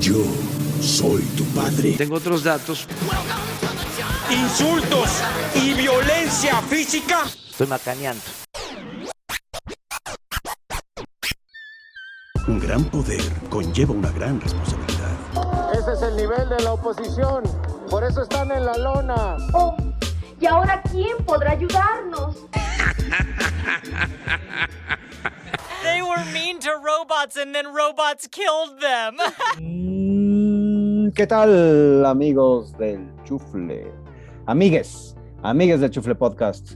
Yo soy tu padre. Tengo otros datos. Insultos y violencia física. Estoy macaneando. Un gran poder conlleva una gran responsabilidad. Ese es el nivel de la oposición. Por eso están en la lona. Oh, ¿y ahora quién podrá ayudarnos? They were mean to robots and then robots killed them. ¿Qué tal, amigos del Chufle? Amigues, amigues del Chufle Podcast.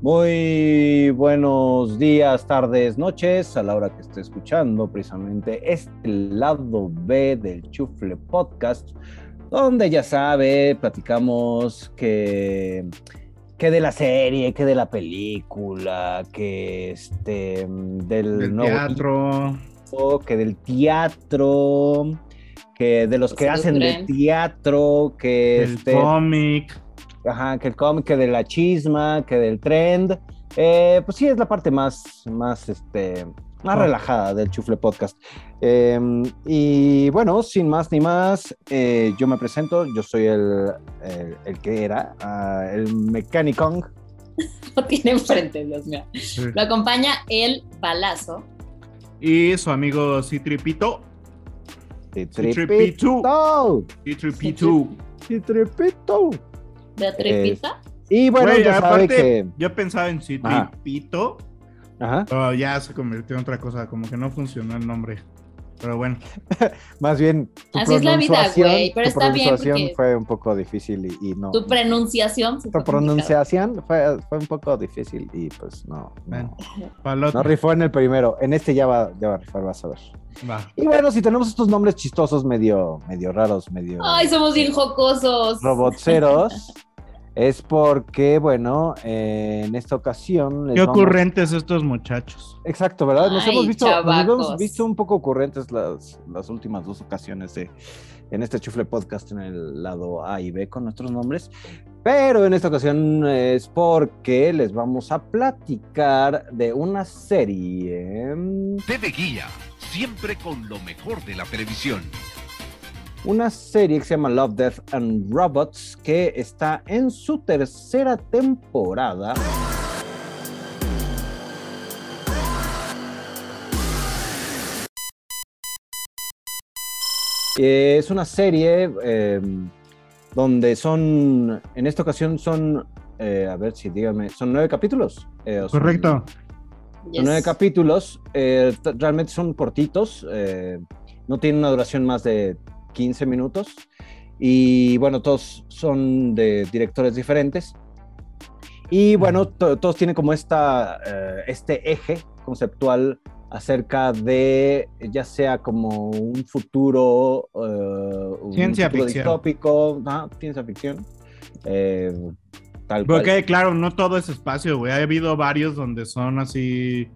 Muy buenos días, tardes, noches, a la hora que esté escuchando precisamente este lado B del Chufle Podcast, donde ya sabe, platicamos que, que de la serie, que de la película, que este, del, Del nuevo teatro. que del teatro, que de los que hacen de teatro, que El este, cómic. Ajá, que el cómic, que de la chisma, que del trend. Eh, pues sí, es la parte más, más, este, más relajada del Chufle Podcast. Eh, y bueno, sin más ni más, eh, yo me presento, yo soy el, el, el que era, ah, el Mechanicong. Lo tiene enfrente, Dios mío. Sí. Lo acompaña el balazo. Y su amigo Citripito. Citripito. Citripito. Citripito. de tripita. Y bueno, Güey, ya sabe aparte, que... yo pensaba en Citripito. Ajá. pero ya se convirtió en otra cosa. Como que no funcionó el nombre. Pero bueno. Más bien, tu Así es la vida, pronunciación- güey, pero tu está bien porque- fue un poco difícil y, y no. Tu pronunciación. se Tu pronunciación fue, fue un poco difícil y pues no. No rifó en el primero. En este ya va, ya va a rifar, vas a ver. Va. Y bueno, si tenemos estos nombres chistosos, medio, medio raros, medio Ay, somos bien jocosos. robotceros, es porque, bueno, eh, en esta ocasión. les Qué vamos- ocurrentes estos muchachos. Exacto, ¿verdad? Nos Ay, hemos visto, nos hemos visto un poco ocurrentes las, las últimas dos ocasiones de, en este chufle podcast en el lado A y B con nuestros nombres. Pero en esta ocasión es porque les vamos a platicar de una serie. TV Guía, siempre con lo mejor de la televisión. Una serie que se llama Love, Death and Robots que está en su tercera temporada. Eh, Es una serie eh, donde son, en esta ocasión son, eh, a ver si díganme, son nueve capítulos. eh, son- Correcto. Yes. son nueve capítulos, eh, realmente son cortitos, eh, no tienen una duración más de 15 minutos y bueno, todos son de directores diferentes. Y bueno, to- todos tienen como esta, eh, este eje conceptual acerca de ya sea como un futuro, eh, un Ciencia futuro ficción. distópico, ajá, ciencia ficción, eh, tal Pero cual. claro, no todo es espacio, güey. Ha habido varios donde son así.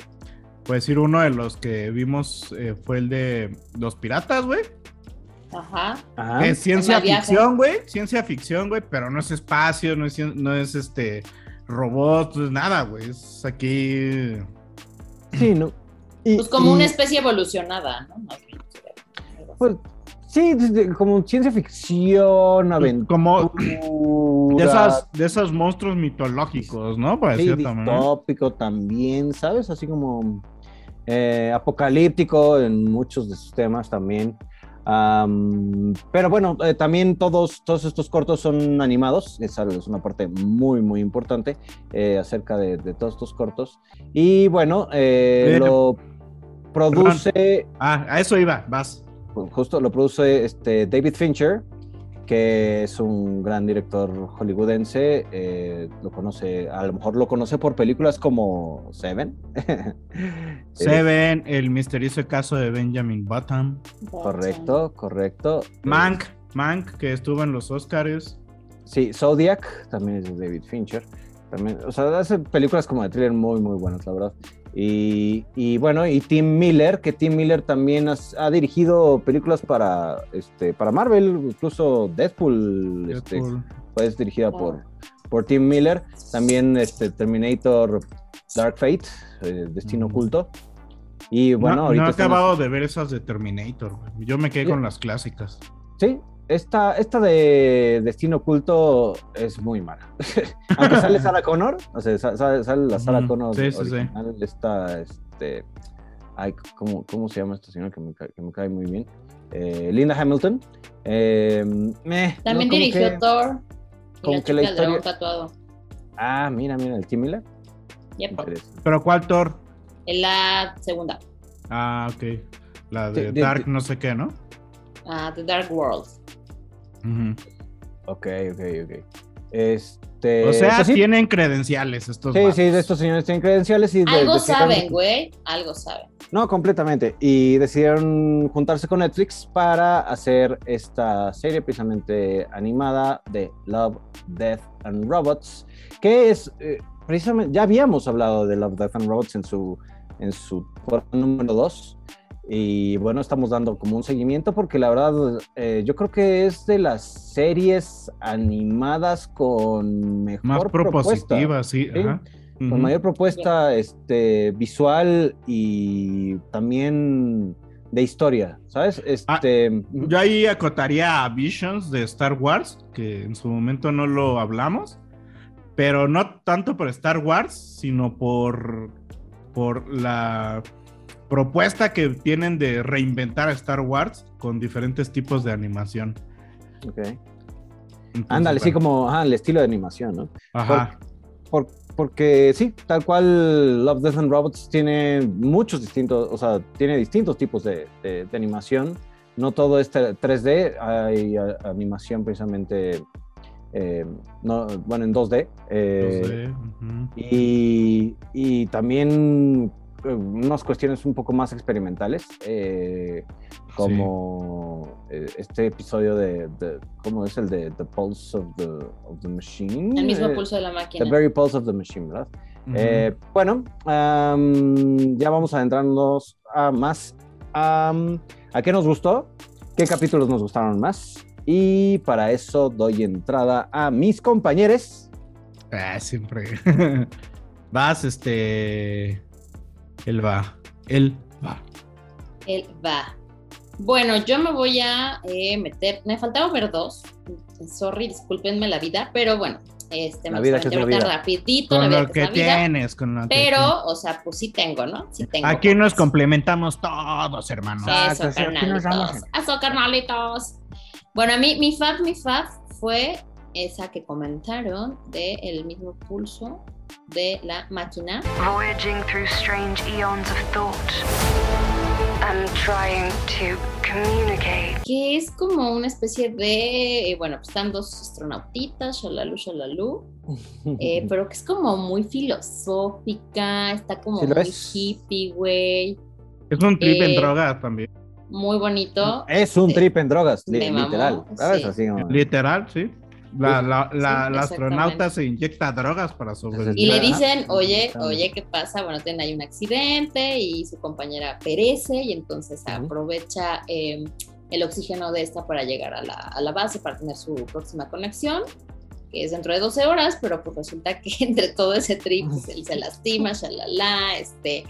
Puedes decir, uno de los que vimos eh, fue el de los piratas, güey. Ajá. Es ciencia ficción, güey. Ciencia ficción, güey. Pero no es espacio, no es, no es este robots, no es nada, güey. Es aquí. Sí, ¿no? Y- Pues como y- una especie evolucionada, ¿no? Más bien. Pues, sí, desde- como ciencia ficción, aventura. Como de, esas, de esos monstruos mitológicos, ¿no? Por sí, distópico también, ¿sabes? Así como eh, apocalíptico en muchos de sus temas también. Am, pero bueno, eh, también todos, todos estos cortos son animados, esa es una parte muy, muy importante eh, acerca de, de todos estos cortos. Y bueno, eh, lo produce, Ah, a eso iba, vas. justo lo produce este David Fincher, que es un gran director hollywoodense. eh, lo conoce, a lo mejor lo conoce por películas como Seven. Seven, el misterioso caso de Benjamin Button. Correcto, correcto. Mank, Mank, que estuvo en los Oscars. Sí, Zodiac también es de David Fincher. También, o sea, hace películas como de thriller muy, muy buenas, la verdad. Y, y bueno, y Tim Miller, que Tim Miller también has- ha dirigido películas para, este, para Marvel, incluso Deadpool, este, Deadpool. pues dirigida por, por Tim Miller. También este, Terminator Dark Fate, eh, Destino Ujú. Oculto. Y bueno, no, ahorita no he acabado de ver esas de Terminator. Yo me quedé Sí. con las clásicas. Sí, esta, esta de Destino Oculto es muy mala. Aunque sale Sarah Connor, o sea, sa- sa- sale, la Sarah Connor sí, sí, sí. original, esta, este, ay, ¿cómo, ¿cómo se llama esta señora que me, cae, que me cae muy bien? Eh, Linda Hamilton. Eh, meh, También no, dirigió que- Thor. Y como la que la historia- tatuado. Ah, mira, mira, el Tim Miller. Yep. ¿Pero cuál Thor? En la segunda. Ah, ok. La de Dark de- no sé qué, ¿no? ah, The Dark World. Ujú. Ok, ok, ok. Este, O sea, pues sí, tienen credenciales estos sí, vatos. sí, de estos señores tienen credenciales y de- Algo saben, güey. Algo saben. No, completamente. Y decidieron juntarse con Netflix para hacer esta serie precisamente animada de Love, Death and Robots, que es eh, precisamente, ya habíamos hablado de Love, Death and Robots en su, en su número 2. Y bueno, estamos dando como un seguimiento porque la verdad eh, yo creo que es de las series animadas con mejor Más propuesta propositiva, sí. Sí. ajá. con mayor propuesta este, visual y también de historia, ¿sabes? Ah, Este, Yo ahí acotaría a Visions de Star Wars, que en su momento no lo hablamos, pero no tanto por Star Wars, sino por, por la propuesta que tienen de reinventar a Star Wars con diferentes tipos de animación. ok. Ándale, sí, como ajá, el estilo de animación, ¿no? Ajá. Por- porque sí, tal cual Love, Death and Robots tiene muchos distintos, o sea, tiene distintos tipos de, de- de animación. No todo es 3D, hay a- animación precisamente, eh, no, bueno, en 2D. eh, Entonces, ujú. y, y también unas cuestiones un poco más experimentales, eh, como eh, este episodio de, de- ¿cómo es el de The Pulse of the, of the Machine? El mismo Eh, pulso de la The máquina. Very Pulse of the Machine, ¿verdad? Eh, bueno, ya vamos a adentrarnos a más. ¿A qué nos gustó? ¿Qué capítulos nos gustaron más? Y para eso doy entrada a mis compañeros. Ah, siempre. Vas, este. Él va. Él va. Él va. Bueno, yo me voy a eh, meter. Me faltaba ver dos. Sorry, discúlpenme la vida, pero bueno, este, La me vida que es la vida. rapidito, la Con vida lo que vida. tienes, con lo que Pero, o sea, pues sí tengo, ¿no? Sí tengo. Aquí nos complementamos todos, hermanos. Eso, sí, aquí nos carnalitos. Eso, carnalitos. Bueno, a mí, mi fab, mi fab fue esa que comentaron de el mismo pulso de la máquina. voyaging through strange eons of thought and trying to communicate. que es como una especie de, eh, bueno, pues están dos astronautitas, shalalu, shalalu, eh, pero que es como muy filosófica, está como Sí muy es. hippie, güey, Es un trip en Eh, droga también. muy bonito. Es un Eh, trip en drogas, li- me mamó, literal. ¿Sabes? sí. Así como- Literal, sí. La, la, la, Sí, la astronauta se inyecta drogas para sobrevivir. Y le dicen, oye, oye, ¿qué pasa? Bueno, tiene ahí un accidente y su compañera perece y entonces Ujú. aprovecha eh, el oxígeno de esta para llegar a la, a la base, para tener su próxima conexión, que es dentro de 12 horas, pero pues resulta que entre todo ese trip pues, él se lastima, shalala, este,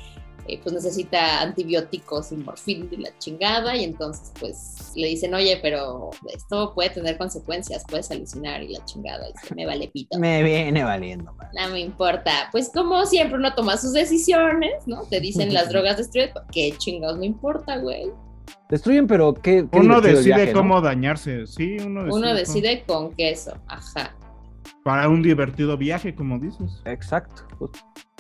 eh, pues necesita antibióticos y morfina y la chingada, y entonces pues le dicen, oye, pero esto puede tener consecuencias, puedes alucinar y la chingada, y me vale pito. Me viene valiendo. man. No me importa. Pues como siempre uno toma sus decisiones, ¿no? Te dicen las drogas destruyen. ¿Qué chingados me importa, güey? Destruyen, pero qué. qué Uno decide viaje, ¿no? cómo dañarse. Sí, uno decide. Uno cómo- decide con queso. Ajá. Para un divertido viaje, como dices. Exacto.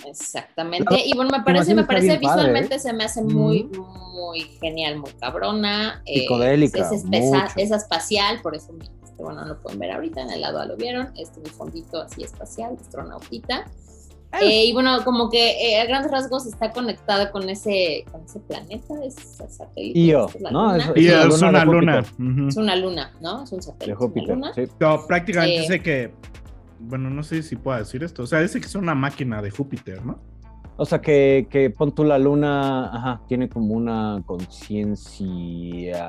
Exactamente. Y bueno, me parece, me parece padre, visualmente ¿eh? se me hace muy, muy genial, muy cabrona. eh, Psicodélica, es, espesa- mucho. es espacial, por eso, este, bueno, no lo pueden ver ahorita, en el lado A lo vieron. Este mi fondito así espacial, astronautita. Eh, y bueno, como que eh, a grandes rasgos está conectado con ese, con ese planeta, ese satélite. Io, es la ¿no? luna. Es- es una luna. Es una luna, ¿no? Es un satélite. De es Júpiter. Sí. No, prácticamente Eh. dice que. Bueno, no sé si puedo decir esto. O sea, dice que es una máquina de Júpiter, ¿no? O sea, que, que pon tú la luna, ajá, tiene como una conciencia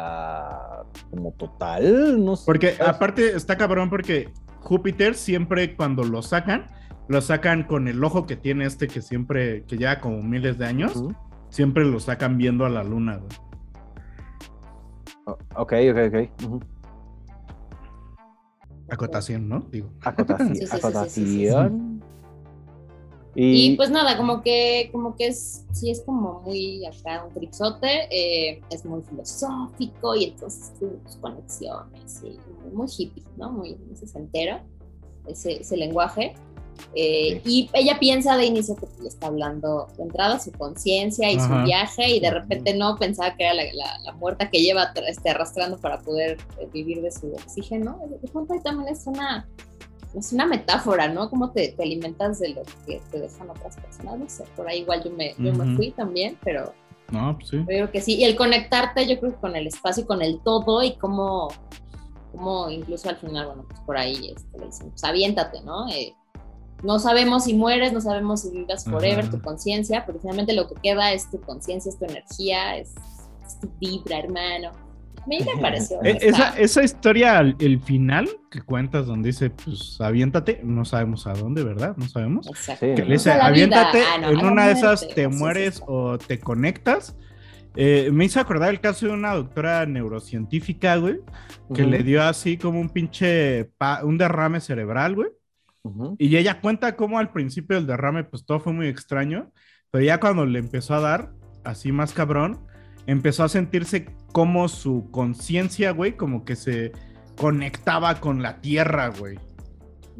como total, no sé. Porque aparte está cabrón porque Júpiter siempre cuando lo sacan, lo sacan con el ojo que tiene este que siempre, que ya como miles de años. Siempre lo sacan viendo a la luna, güey. O- Ok, ok, ok. ujú. Acotación, ¿no? Digo. Acotaci- Sí, sí, sí, sí, sí, sí, sí. acotación. Y Y, pues nada, como que, como que es, sí es como muy acá un tripsote, eh, es muy filosófico y entonces sus conexiones, y muy hippie, ¿no? Muy, muy sesentero, ese, ese lenguaje. Eh, Y ella piensa de inicio que le está hablando de entrada su conciencia y su viaje y de repente no pensaba que era la, la- la muerta que lleva este, arrastrando para poder eh, vivir de su oxígeno. De pronto ahí también es una, es una metáfora, ¿no? Cómo te, te alimentas de lo que te dejan otras personas. No sé, por ahí igual yo me, yo me fui también, pero No, pues sí. yo creo que sí. Y el conectarte, yo creo que con el espacio y con el todo y cómo, cómo incluso al final, bueno, pues por ahí este, le dicen, pues aviéntate, ¿no? Eh, no sabemos si mueres, no sabemos si vivas forever, tu conciencia, pero finalmente lo que queda es tu conciencia, es tu energía, es, es tu vibra, hermano. A mí me pareció. E- Esa, esa historia, al- el final que cuentas donde dice, pues aviéntate, no sabemos a dónde, ¿verdad? No sabemos. Exacto. Sí. Que le dice, aviéntate, Ah, no, en una de esas te mueres o te conectas. Eh, me hizo acordar el caso de una doctora neurocientífica, güey, que le dio así como un pinche, pa- un derrame cerebral, güey. Ujú. Y ella cuenta cómo al principio del derrame, pues todo fue muy extraño, pero ya cuando le empezó a dar, así más cabrón, empezó a sentirse como su conciencia, güey, como que se conectaba con la tierra, güey.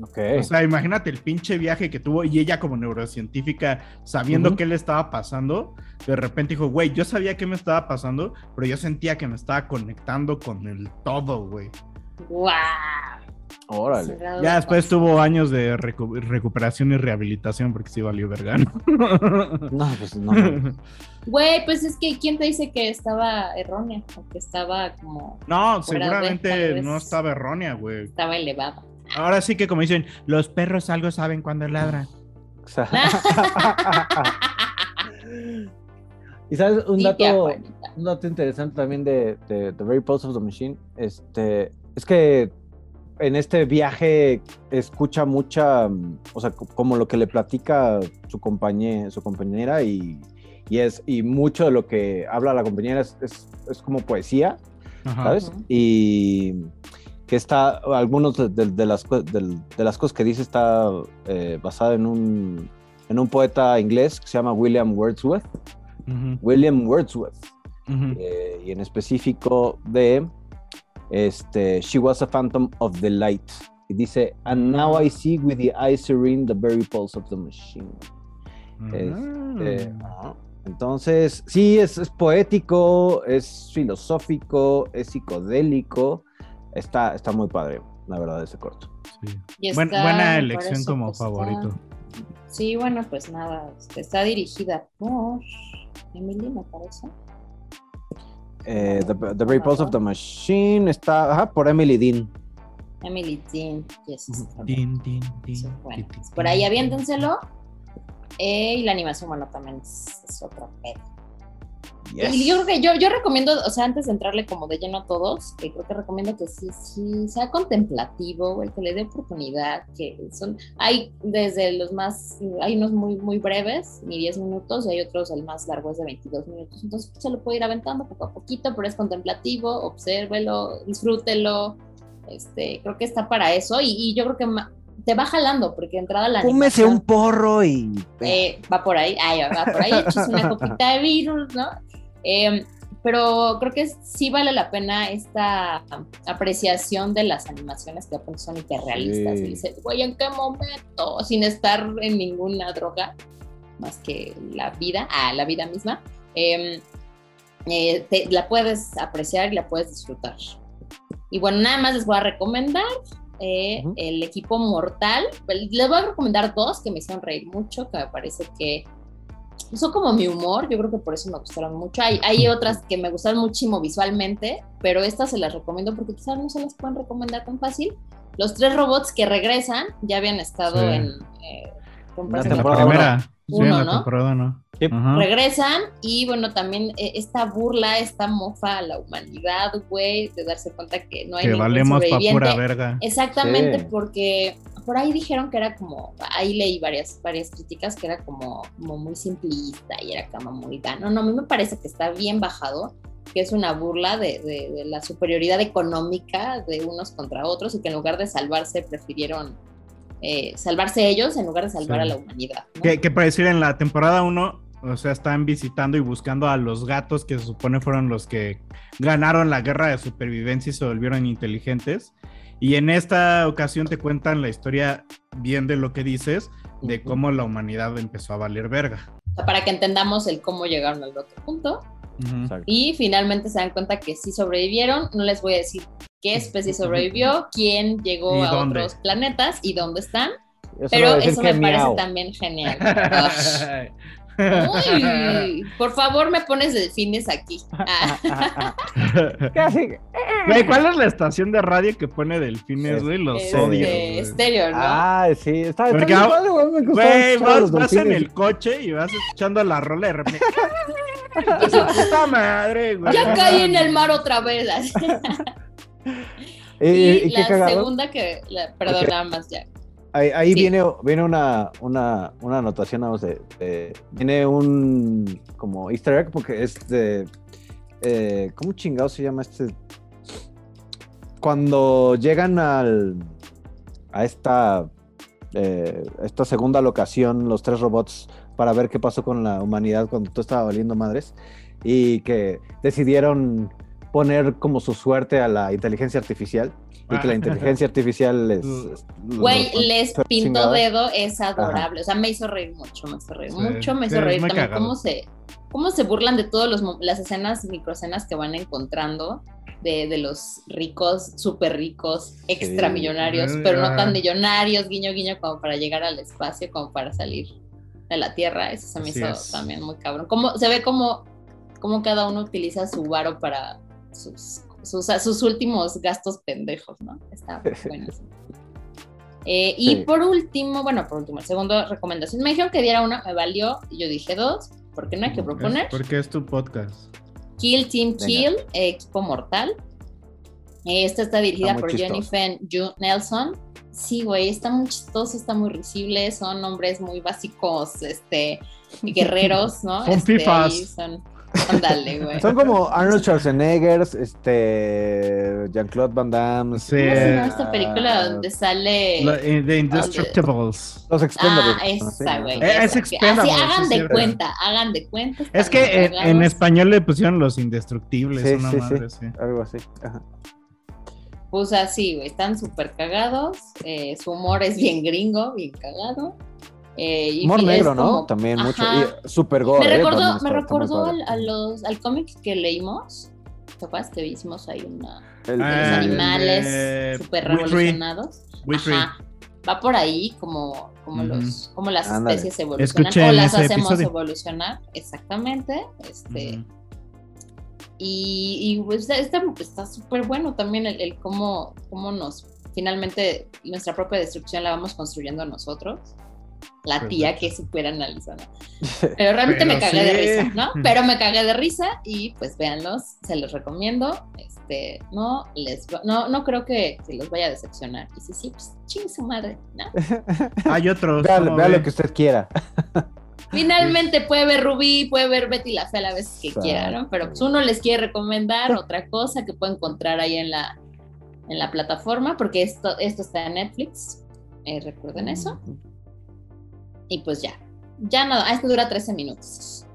Ok. O sea, imagínate el pinche viaje que tuvo y ella como neurocientífica, sabiendo Ujú. qué le estaba pasando, de repente dijo, güey, yo sabía qué me estaba pasando, pero yo sentía que me estaba conectando con el todo, güey. ¡Guau! Órale. Cerrado Ya de después tuvo años de recu- recuperación y rehabilitación porque sí valió vergano. No, pues no. Güey, pues es que ¿quién te dice que estaba errónea? O que estaba como, No, de, seguramente no estaba errónea, güey. estaba elevada. Ahora sí que como dicen, los perros algo saben cuando ladran. Y sabes, un dato, un dato interesante también de, de The Very Pulse of the Machine, este, es que en este viaje escucha mucha, o sea, co- como lo que le platica su compañera, su compañera y, y es y mucho de lo que habla la compañera es, es, es como poesía, Ajá. ¿sabes? Y que está, algunos de, de- de las, de las cosas que dice está eh, basada en un, en un poeta inglés que se llama William Wordsworth. William Wordsworth. eh, y en específico de este, She was a phantom of the light. Y dice, and now I see with the eyes serene the very pulse of the machine. Este. Entonces, sí, es, es poético, es filosófico, es psicodélico. Está, está muy padre, la verdad, ese corto. Sí. Buen- buena elección como pues, está- favorito. Sí, bueno, pues nada, este, está dirigida por Emily, me parece. Eh, the, the Very Pulse of the Machine está ajá, por Emily Dean. Emily Dean, yes. Bueno, pues, por ahí aviéntenselo. Eh, y la animación, bueno, también es, es otro pedo. Y yo creo que yo, yo recomiendo, o sea, antes de entrarle como de lleno a todos, que creo que recomiendo que sí, sí sea contemplativo, güey, que le dé oportunidad, que son, hay desde los más, hay unos muy, muy breves, ni 10 minutos, y hay otros, el más largo es de 22 minutos, entonces se lo puede ir aventando poco a poquito, pero es contemplativo, obsérvelo, disfrútelo, este, creo que está para eso, y, y yo creo que te va jalando, porque de entrada la animación- un porro y... eh, va por ahí, ay, va por ahí, échese una copita de virus, ¿no? Eh, pero creo que sí vale la pena esta apreciación de las animaciones que son hiperrealistas. Sí. Y dices, güey, ¿en qué momento? Sin estar en ninguna droga, más que la vida, ah, la vida misma, eh, eh, te- la puedes apreciar y la puedes disfrutar. Y bueno, nada más les voy a recomendar eh, Ujú. el equipo mortal. Les voy a recomendar dos que me hicieron reír mucho, que me parece que son como mi humor, yo creo que por eso me gustaron mucho. Hay, hay otras que me gustaron muchísimo visualmente, pero estas se las recomiendo porque quizás no se las pueden recomendar tan fácil. Los tres robots que regresan ya habían estado Sí. en... eh, La temporada primera. Sí, Uno, en la ¿no? temporada no. Sí. Ajá. regresan y bueno, también eh, esta burla, esta mofa a la humanidad, güey, de darse cuenta que no hay Que ningún valemos pa' pura verga. Exactamente, Sí. porque por ahí dijeron que era como, ahí leí varias, varias críticas que era como, como muy simplista y era como muy vano. No, a mí me parece que está bien bajado, que es una burla de, de- de la superioridad económica de unos contra otros y que en lugar de salvarse prefirieron eh, salvarse ellos en lugar de salvar Sí. a la humanidad. ¿no? Que, que para decir, en la temporada 1, o sea, están visitando y buscando a los gatos que se supone fueron los que ganaron la guerra de supervivencia y se volvieron inteligentes. Y en esta ocasión te cuentan la historia bien de lo que dices, de cómo la humanidad empezó a valer verga. Para que entendamos el cómo llegaron al otro punto. Y finalmente se dan cuenta que sí sobrevivieron. No les voy a decir qué especie sobrevivió, quién llegó ¿Y a dónde? otros planetas y dónde están. Voy Pero eso me parece miau. también genial. Uy, por favor, me pones delfines aquí. Ah, Casi. Güey, ¿cuál es la estación de radio que pone delfines, güey? Los este, odio. güey. estéreo, ¿no? Ah, sí, está, está Porque, güey, me vas, en el coche y vas escuchando la rola de repente. ¡Su puta madre, güey! ya caí en el mar otra vez. ¿Y, y y qué la segunda que, la- perdón, nada más ya. Ahí, ahí Sí. viene, viene una, una, una anotación, vamos, de, de- viene un como easter egg, porque es de, eh, ¿cómo chingado se llama este? Cuando llegan al, a esta, eh, esta segunda locación, los tres robots, para ver qué pasó con la humanidad cuando todo estaba valiendo madres, y que decidieron poner como su suerte a la inteligencia artificial, y que la inteligencia artificial les... Güey, les chingada. dedo, es adorable. O sea, me hizo reír mucho, me hizo reír Sí, mucho, me hizo reír también cómo se, cómo se burlan de todas las escenas, microescenas que van encontrando de, de los ricos, súper ricos, extramillonarios, Sí. pero no Ah. tan millonarios, guiño, guiño, como para llegar al espacio, como para salir de la Tierra. Eso se me Así hizo es. también muy cabrón. Como, se ve como, como cada uno utiliza su varo para sus, sus, sus últimos gastos pendejos, ¿no? Está bueno. Eh, y Sí. por último, bueno, por último, segunda recomendación, me dijeron que diera una, me valió, y yo dije dos, porque no hay que proponer. Porque es tu podcast. Kill Team Venga. Kill, eh, Equipo Mortal. Eh, Esta está dirigida Está por chistoso. Jennifer Ju Nelson. Sí, güey, está muy chistoso, está muy risible, son hombres muy básicos, este, guerreros, ¿no? Son Este, fifas. ahí Son, ándale, güey. Son como Arnold Schwarzenegger, este, Jean-Claude Van Damme. Sí. ¿Cómo se llama ah, esta película donde sale... La- eh, The Indestructibles. Los Expendables. Ah, esa, güey. Eh, es. Expendables, Así, hagan sí, de cuenta, hagan de cuenta. Es que en, español le pusieron los indestructibles. Sí, una sí, madre, sí. sí. Algo así. Ajá. Pues así, güey, están súper cagados. eh, su humor es bien gringo, bien cagado. Eh, y Humor negro, ¿no? También mucho. Y super gore. me eh, recordó, me recordó al, a los, al cómic que leímos. ¿Te acuerdas que hicimos ahí una El- de los animales súper revolucionados? Ajá. Va por ahí como, como, Ujú. los, como las Ándale. especies evolucionan Escuchen o las hacemos episodio. evolucionar. Exactamente. Este. Y, y, pues, está está súper bueno también el, el cómo, cómo nos finalmente nuestra propia destrucción la vamos construyendo nosotros. La tía que super analiza, ¿no? Pero realmente me cagué de risa, ¿no? Pero me cagué de risa y pues véanlos, se los recomiendo. Este, no les va- no, no creo que, que los vaya a decepcionar. Y si sí, pues ching su madre, ¿no? Hay otros. Vea, lo que usted quiera. Finalmente puede ver Rubí, puede ver Betty la Fea a la vez que Exacto. quiera, ¿no? Pero pues uno les quiere recomendar otra cosa que puede encontrar ahí en la, en la plataforma, porque esto, esto está en Netflix, eh, recuerden eso. Y pues ya, ya nada, ah, esto dura 13 minutos.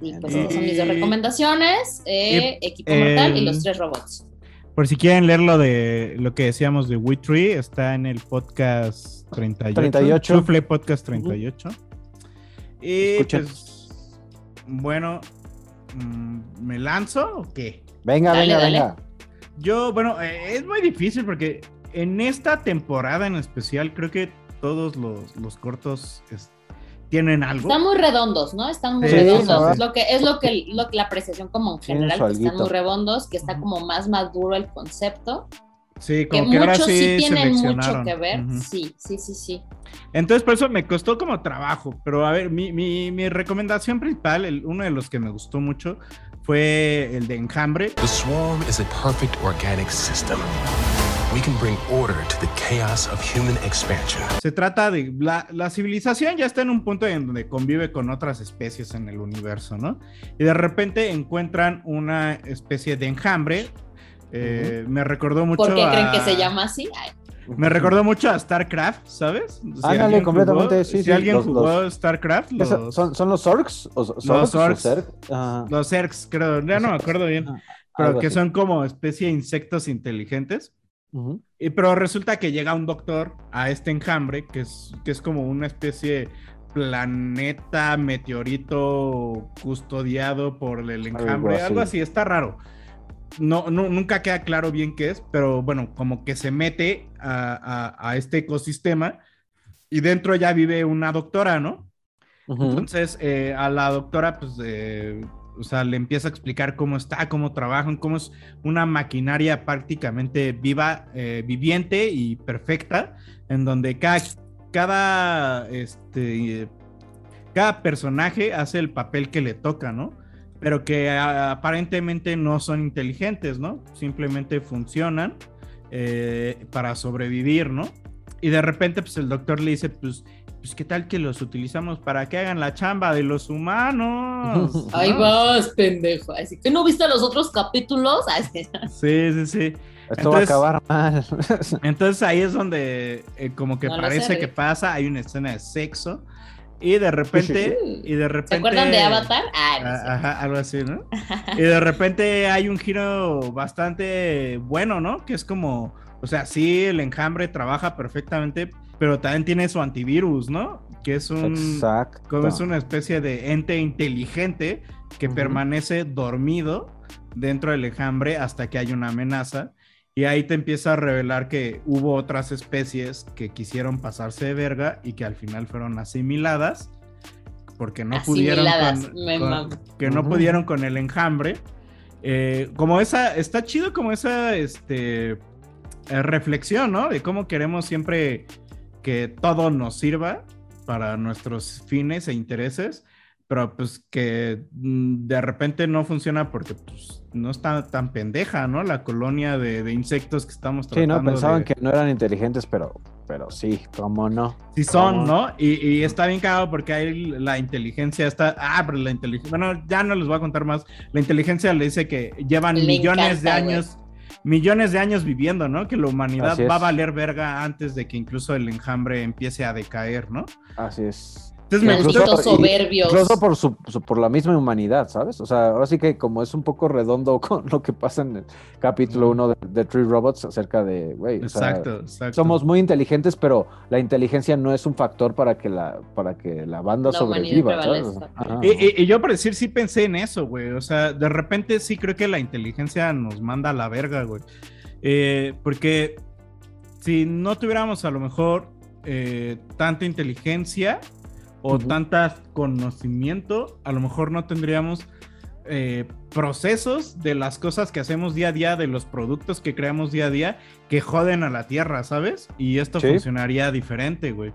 Y pues estas son mis dos Y- recomendaciones, eh, y- Equipo Mortal y los tres robots. Por si quieren leer lo de lo que decíamos de Witry, está en el podcast 38. 38. Chufle Podcast 38. Y Escuchen. pues, bueno, mm, ¿me lanzo o qué? Venga, Dale, venga, dale. venga. Yo, bueno, eh, es muy difícil porque en esta temporada en especial creo que todos los, los cortos es- tienen algo. Están muy redondos, ¿no? Están muy Sí, redondos. ¿no? Es lo que es lo que lo que la apreciación como en general que están muy redondos, que está como más maduro el concepto. Sí, Que como que ahora muchos sí sí tienen mucho que ver. Sí, sí, sí, sí. Entonces, por eso me costó como trabajo. Pero a ver, mi, mi, mi recomendación principal, el- uno de los que me gustó mucho, fue el de Enjambre. The swarm is a perfect organic system. We can bring order to the chaos of human expansion. Se trata de la, la, civilización ya está en un punto en donde convive con otras especies en el universo, ¿no? Y de repente encuentran una especie de enjambre. Eh, Me recordó mucho. ¿Por qué a... creen que se llama así? Ay. Me recordó mucho a StarCraft, ¿sabes? Si Ándale, completamente, jugó, sí. Si sí, alguien los, jugó los, StarCraft, los, ¿son, ¿son, los Zorks? ¿O, los Zorks? Zorks. O Zerg? Ah, Los Zergs, creo. Ya no me acuerdo bien. Pero algo que así. son como especie de insectos inteligentes. Ujú. Y, pero resulta que llega un doctor a este enjambre, que es, que es como una especie de planeta meteorito custodiado por el enjambre, así. algo así, está raro. No, no, nunca queda claro bien qué es, pero bueno, como que se mete a, a- a este ecosistema y dentro ya vive una doctora, ¿no? Ujú. Entonces, eh, a la doctora, pues, eh, o sea, le empieza a explicar cómo está, cómo trabajan, cómo es una maquinaria prácticamente viva, eh, viviente y perfecta, en donde cada, cada, este, cada personaje hace el papel que le toca, ¿no? Pero que aparentemente no son inteligentes, ¿no? Simplemente funcionan eh, para sobrevivir, ¿no? Y de repente, pues el doctor le dice, pues, pues, ¿qué tal que los utilizamos para que hagan la chamba de los humanos? Ahí ¿no? vas, pendejo. Así que no viste los otros capítulos. Así. Sí, sí, sí. Esto va a acabar mal. Entonces ahí es donde eh, como que No parece sé, que pasa, hay una escena de sexo y de repente, sí. y de repente... ¿Se acuerdan de Avatar? Ah, no Ah, sé. Ajá, algo así, ¿no? Y de repente hay un giro bastante bueno, ¿no? Que es como, o sea, sí, el enjambre trabaja perfectamente, pero también tiene su antivirus, ¿no? Que es un... Exacto. Como es una especie de ente inteligente que permanece dormido dentro del enjambre hasta que hay una amenaza. Y ahí te empieza a revelar que hubo otras especies que quisieron pasarse de verga y que al final fueron asimiladas porque no pudieron Asimiladas, con, me con- mamo. que no pudieron con el enjambre. Eh, como esa, está chido como esa este, eh, reflexión, ¿no? De cómo queremos siempre que todo nos sirva para nuestros fines e intereses, pero pues que mm, de repente no funciona porque pues, no está tan pendeja, ¿no? La colonia de, de insectos que estamos Sí, tratando. no, pensaban de- que no eran inteligentes, pero, pero sí, cómo no. Sí son, ¿Cómo? ¿no? Y, y está bien cagado porque ahí la inteligencia está... Ah, pero la inteligencia... Bueno, ya no les voy a contar más. La inteligencia le dice que llevan Me millones de encanta, güey. años... Millones de años viviendo, ¿no? Que la humanidad va a valer verga antes de que incluso el enjambre empiece a decaer, ¿no? Así es. Entonces me Malditos gustó... soberbios. Incluso por, su, su- por la misma humanidad, ¿sabes? O sea, ahora sí que como es un poco redondo con lo que pasa en el capítulo 1 de, de Tree Robots acerca de, güey, o sea, Exacto, exacto. somos muy inteligentes, pero la inteligencia no es un factor para que la, para que la banda La sobreviva, ¿sabes? prevalezca. Ajá. Y, y- y yo por decir, sí pensé en eso, güey. O sea, de repente sí creo que la inteligencia nos manda a la verga, güey. Eh, porque si no tuviéramos a lo mejor eh, tanta inteligencia o Ujú. tanta conocimiento, a lo mejor no tendríamos eh, procesos de las cosas que hacemos día a día, de los productos que creamos día a día, que joden a la tierra, ¿sabes? Y esto Sí. funcionaría diferente, güey.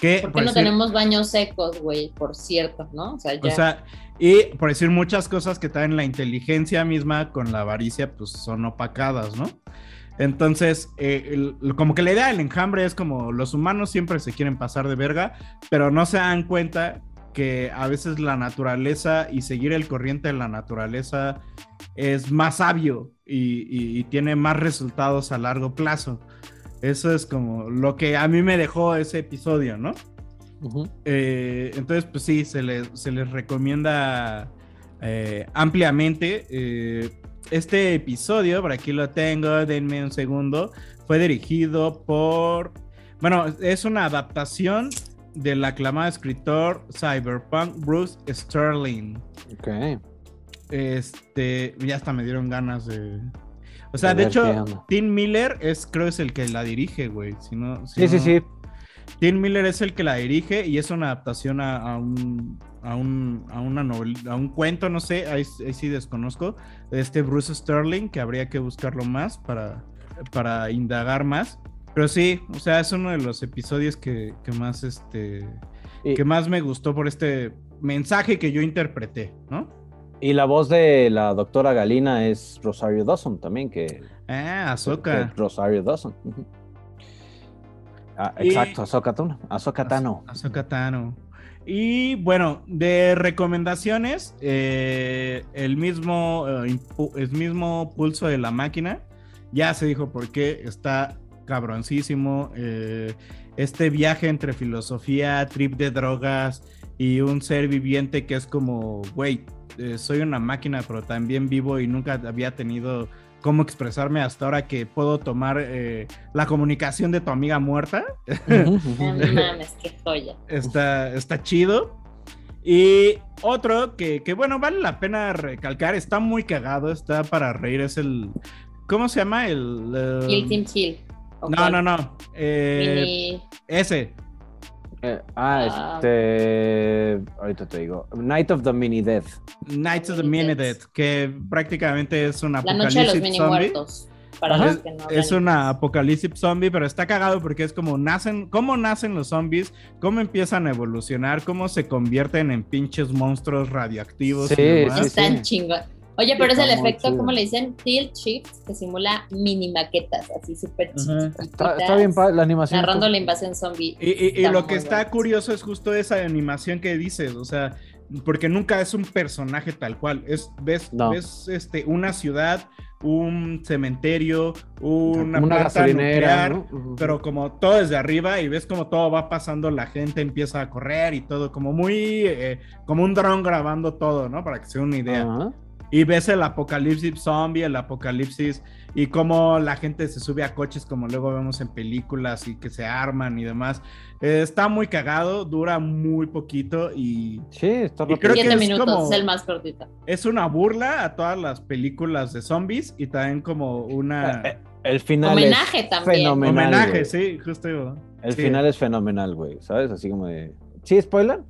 Que, ¿Por por qué no decir- tenemos baños secos, güey? Por cierto, ¿no? O sea, ya. o sea, y por decir muchas cosas que traen la inteligencia misma con la avaricia, pues son opacadas, ¿no? Entonces, eh, el- como que la idea del enjambre es como los humanos siempre se quieren pasar de verga, pero no se dan cuenta que a veces la naturaleza y seguir el corriente de la naturaleza es más sabio y, y- y tiene más resultados a largo plazo. Eso es como lo que a mí me dejó ese episodio, ¿no? Eh, entonces, pues sí, se les, se les recomienda eh, ampliamente. eh, este episodio, por aquí lo tengo, denme un segundo, fue dirigido por... Bueno, es una adaptación del aclamado escritor cyberpunk Bruce Sterling. Ok. Este, ya hasta me dieron ganas de... O sea, de hecho. Tim Miller es, creo es el que la dirige, güey. Si no, si Sí, sí, sí. Tim Miller es el que la dirige y es una adaptación a, a un a un a una novela, a un cuento, no sé, ahí, ahí sí desconozco, de este Bruce Sterling, que habría que buscarlo más para, para indagar más. Pero sí, o sea, es uno de los episodios que, que más este Y- que más me gustó por este mensaje que yo interpreté, ¿no? Y la voz de la doctora Galina es Rosario Dawson también, que Ah, Ahsoka. Rosario Dawson. Ah, exacto, Ahsoka Tano. Ahsoka Tano. Y bueno, de recomendaciones, eh, el mismo, eh, el mismo pulso de la máquina, ya se dijo por qué, está cabroncísimo. eh, este viaje entre filosofía, trip de drogas y un ser viviente que es como, güey, soy una máquina, pero también vivo y nunca había tenido cómo expresarme hasta ahora que puedo tomar eh, la comunicación de tu amiga muerta. No mames, qué joya. está, está chido. Y otro que, que, bueno, vale la pena recalcar, está muy cagado, está para reír, es el... ¿Cómo se llama? El... eh, Kill Team. ¿O no, no, no. eh, Mini- Ese. Eh, ah, este. Ahorita te digo. Night of the Mini Death. Knights of the Mini Death, que prácticamente es un La noche de los apocalipsis mini zombie. muertos. Para Ajá. los que no Es una apocalipsis zombie, pero está cagado porque es como nacen, cómo nacen los zombies, cómo empiezan a evolucionar, cómo se convierten en pinches monstruos radioactivos. Sí, y demás. sí, Están chingón. Oye, pero es el efecto, chido. ¿cómo le dicen? Tilt shift, que simula mini maquetas, así súper chiquitas. Está, está bien la animación. Narrando la invasión zombie. Y, y- y Está lo que está curioso es justo esa animación que dices, o sea, porque nunca es un personaje tal cual, es ves, No. ves este una ciudad, un cementerio, una, una planta nuclear, ¿no? Pero como todo desde arriba y ves como todo va pasando, la gente empieza a correr y todo, como muy, eh, como un dron grabando todo, ¿no? Para que se den una idea. Ajá. Y ves el apocalipsis zombie, el apocalipsis y cómo la gente se sube a coches como luego vemos en películas y que se arman y demás. Eh, está muy cagado, dura muy poquito y Sí, está Y creo que es minutos, como- es el más cortito. es una burla a todas las películas de zombies y también como una Eh, El final Homenaje es también. fenomenal. homenaje, güey. sí, justo. El sí. final es fenomenal, güey, ¿sabes? Así como de... ¿Sí, spoiler?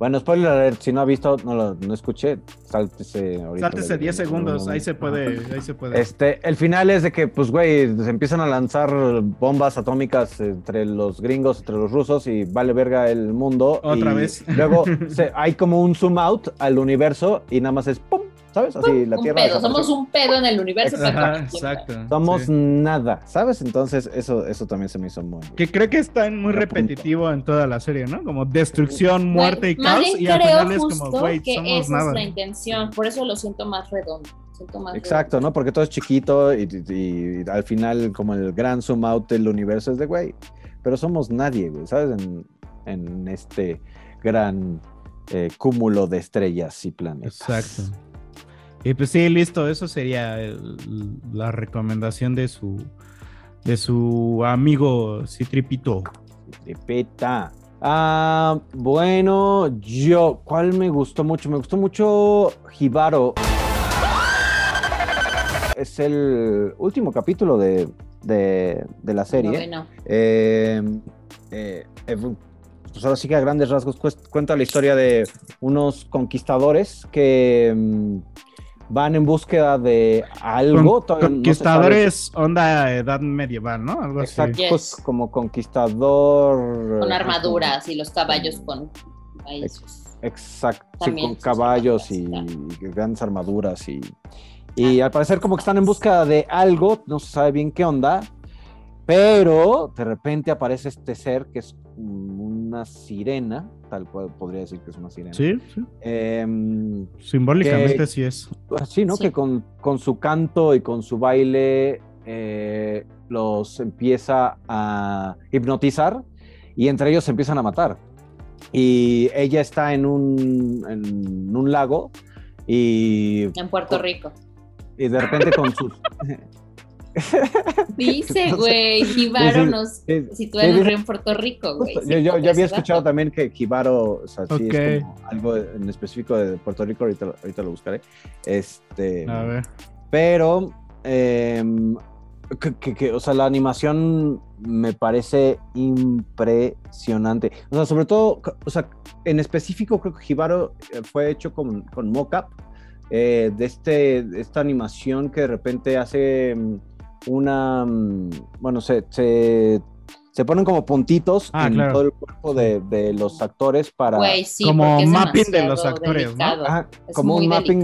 Bueno, spoiler alert, si no ha visto, no lo no escuché, sáltese ahorita. Sáltese 10 segundos, ahí se puede, ahí se puede. Este, el final es de que, pues, güey, se empiezan a lanzar bombas atómicas entre los gringos, entre los rusos y vale verga el mundo. Otra y vez. Luego se- hay como un zoom out al universo y nada más es pum, ¿sabes? Así la un Tierra. pedo, somos un pedo en el universo. Ajá, exacto. Somos sí. nada, ¿sabes? Entonces, eso, eso también se me hizo muy. Que creo que está muy punto. repetitivo en toda la serie, ¿no? Como destrucción, muerte y más caos. bien Y al creo final es como, güey, que somos esa nada. es la intención, por eso lo siento más redondo. Siento más Exacto, ¿no? Porque todo es chiquito y, y- y al final, como el gran zoom out del universo es de, güey, pero somos nadie, güey, ¿sabes? En, en este gran eh, cúmulo de estrellas y planetas. Exacto. Y pues sí, listo, eso sería el- la recomendación de su de su amigo Citripito. Tripita. Ah, bueno, yo, ¿cuál me gustó mucho? Me gustó mucho Hibaro. Es el último capítulo de, de- de la serie. Noveno. Eh, eh, eh, pues ahora sí que a grandes rasgos cuest- cuenta la historia de unos conquistadores que mm, van en búsqueda de algo. Con- todavía no conquistadores onda edad medieval, ¿no? Algo sabe. así. Exacto, Yes. pues, como conquistador. Con eh, armaduras y los caballos con ahí sus- Exacto, sí, También con caballos y, y grandes armaduras y, y al parecer como que están en busca de algo, no se sabe bien qué onda, pero de repente aparece este ser que es una sirena, tal cual podría decir que es una sirena. Sí, sí. Em, Simbólicamente Que- sí es. Sí, ¿no? Sí. Que con, con su canto y con su baile eh, los empieza a hipnotizar y entre ellos se empiezan a matar. Y ella está en un, en un lago y, en Puerto Rico. y de repente con sus... Dice, güey, Jibaro nos sitúa en un río en Puerto Rico, güey. Yo, yo, yo había escuchado también que Jibaro, o sea, sí es como algo en específico de Puerto Rico, ahorita, lo- ahorita lo buscaré. Este, A ver. pero em, que, que- que, o sea, la animación me parece impresionante. O sea, sobre todo, o sea, en específico creo que Hibaro eh, fue hecho con, con mocap eh, de, este, de esta animación que de repente hace mm, una, mm, bueno, se, se, se ponen como puntitos Ah, en claro. todo el cuerpo de, de los actores para Güey, sí, Como mapping de los actores, ¿no? delicado. Ajá, Es como muy un mapping,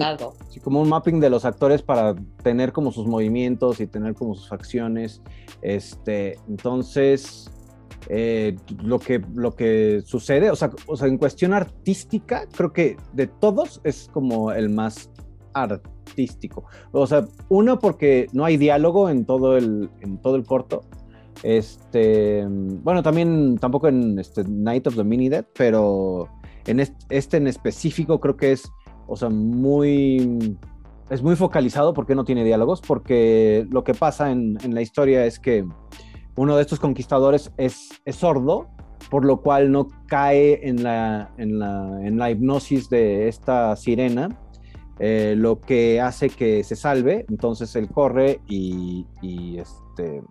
sí, como un mapping de los actores para tener como sus movimientos y tener como sus facciones. Este, entonces, eh, lo, que, lo que sucede, o sea, o sea, en cuestión artística, creo que de todos es como el más artístico. O sea, uno porque no hay diálogo en todo el, en todo el corto. Este, bueno, también tampoco en este Night of the Mini Dead, pero en este, en específico creo que es, o sea, muy, es muy focalizado porque no tiene diálogos, porque lo que pasa en, la historia es que uno de estos conquistadores es, es sordo, por lo cual no cae en la, en la hipnosis de esta sirena, eh, lo que hace que se salve, entonces él corre y, y, este,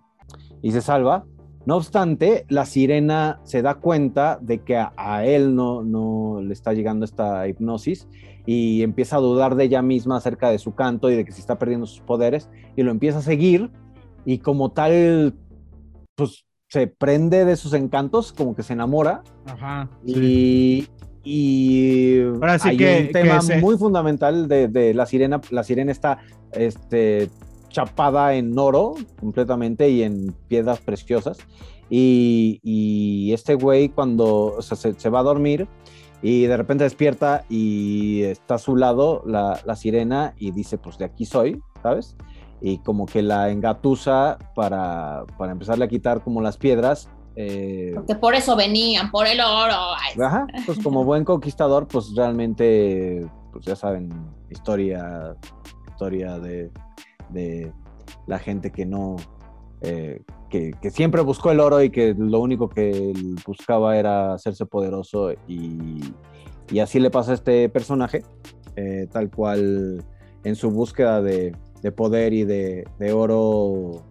y se salva. No obstante, la sirena se da cuenta de que a, a él no, no le está llegando esta hipnosis y empieza a dudar de ella misma acerca de su canto y de que se está perdiendo sus poderes y lo empieza a seguir y como tal, pues se prende de sus encantos, como que se enamora Ajá. y, y Ahora sí hay que- un tema que muy fundamental de, de la sirena. La sirena está este, chapada en oro completamente y en piedras preciosas. Y, y este güey cuando o sea, se, se va a dormir y de repente despierta y está a su lado la, la sirena y dice, pues de aquí soy, ¿sabes? Y como que la engatusa para, para empezarle a quitar como las piedras. Eh, Porque por eso venían, por el oro. Ay, Ajá, pues como buen conquistador, pues realmente, pues ya saben, historia, historia de, de la gente que no, eh, que, que siempre buscó el oro y que lo único que buscaba era hacerse poderoso y, y así le pasa a este personaje, eh, tal cual en su búsqueda de, de poder y de, de oro,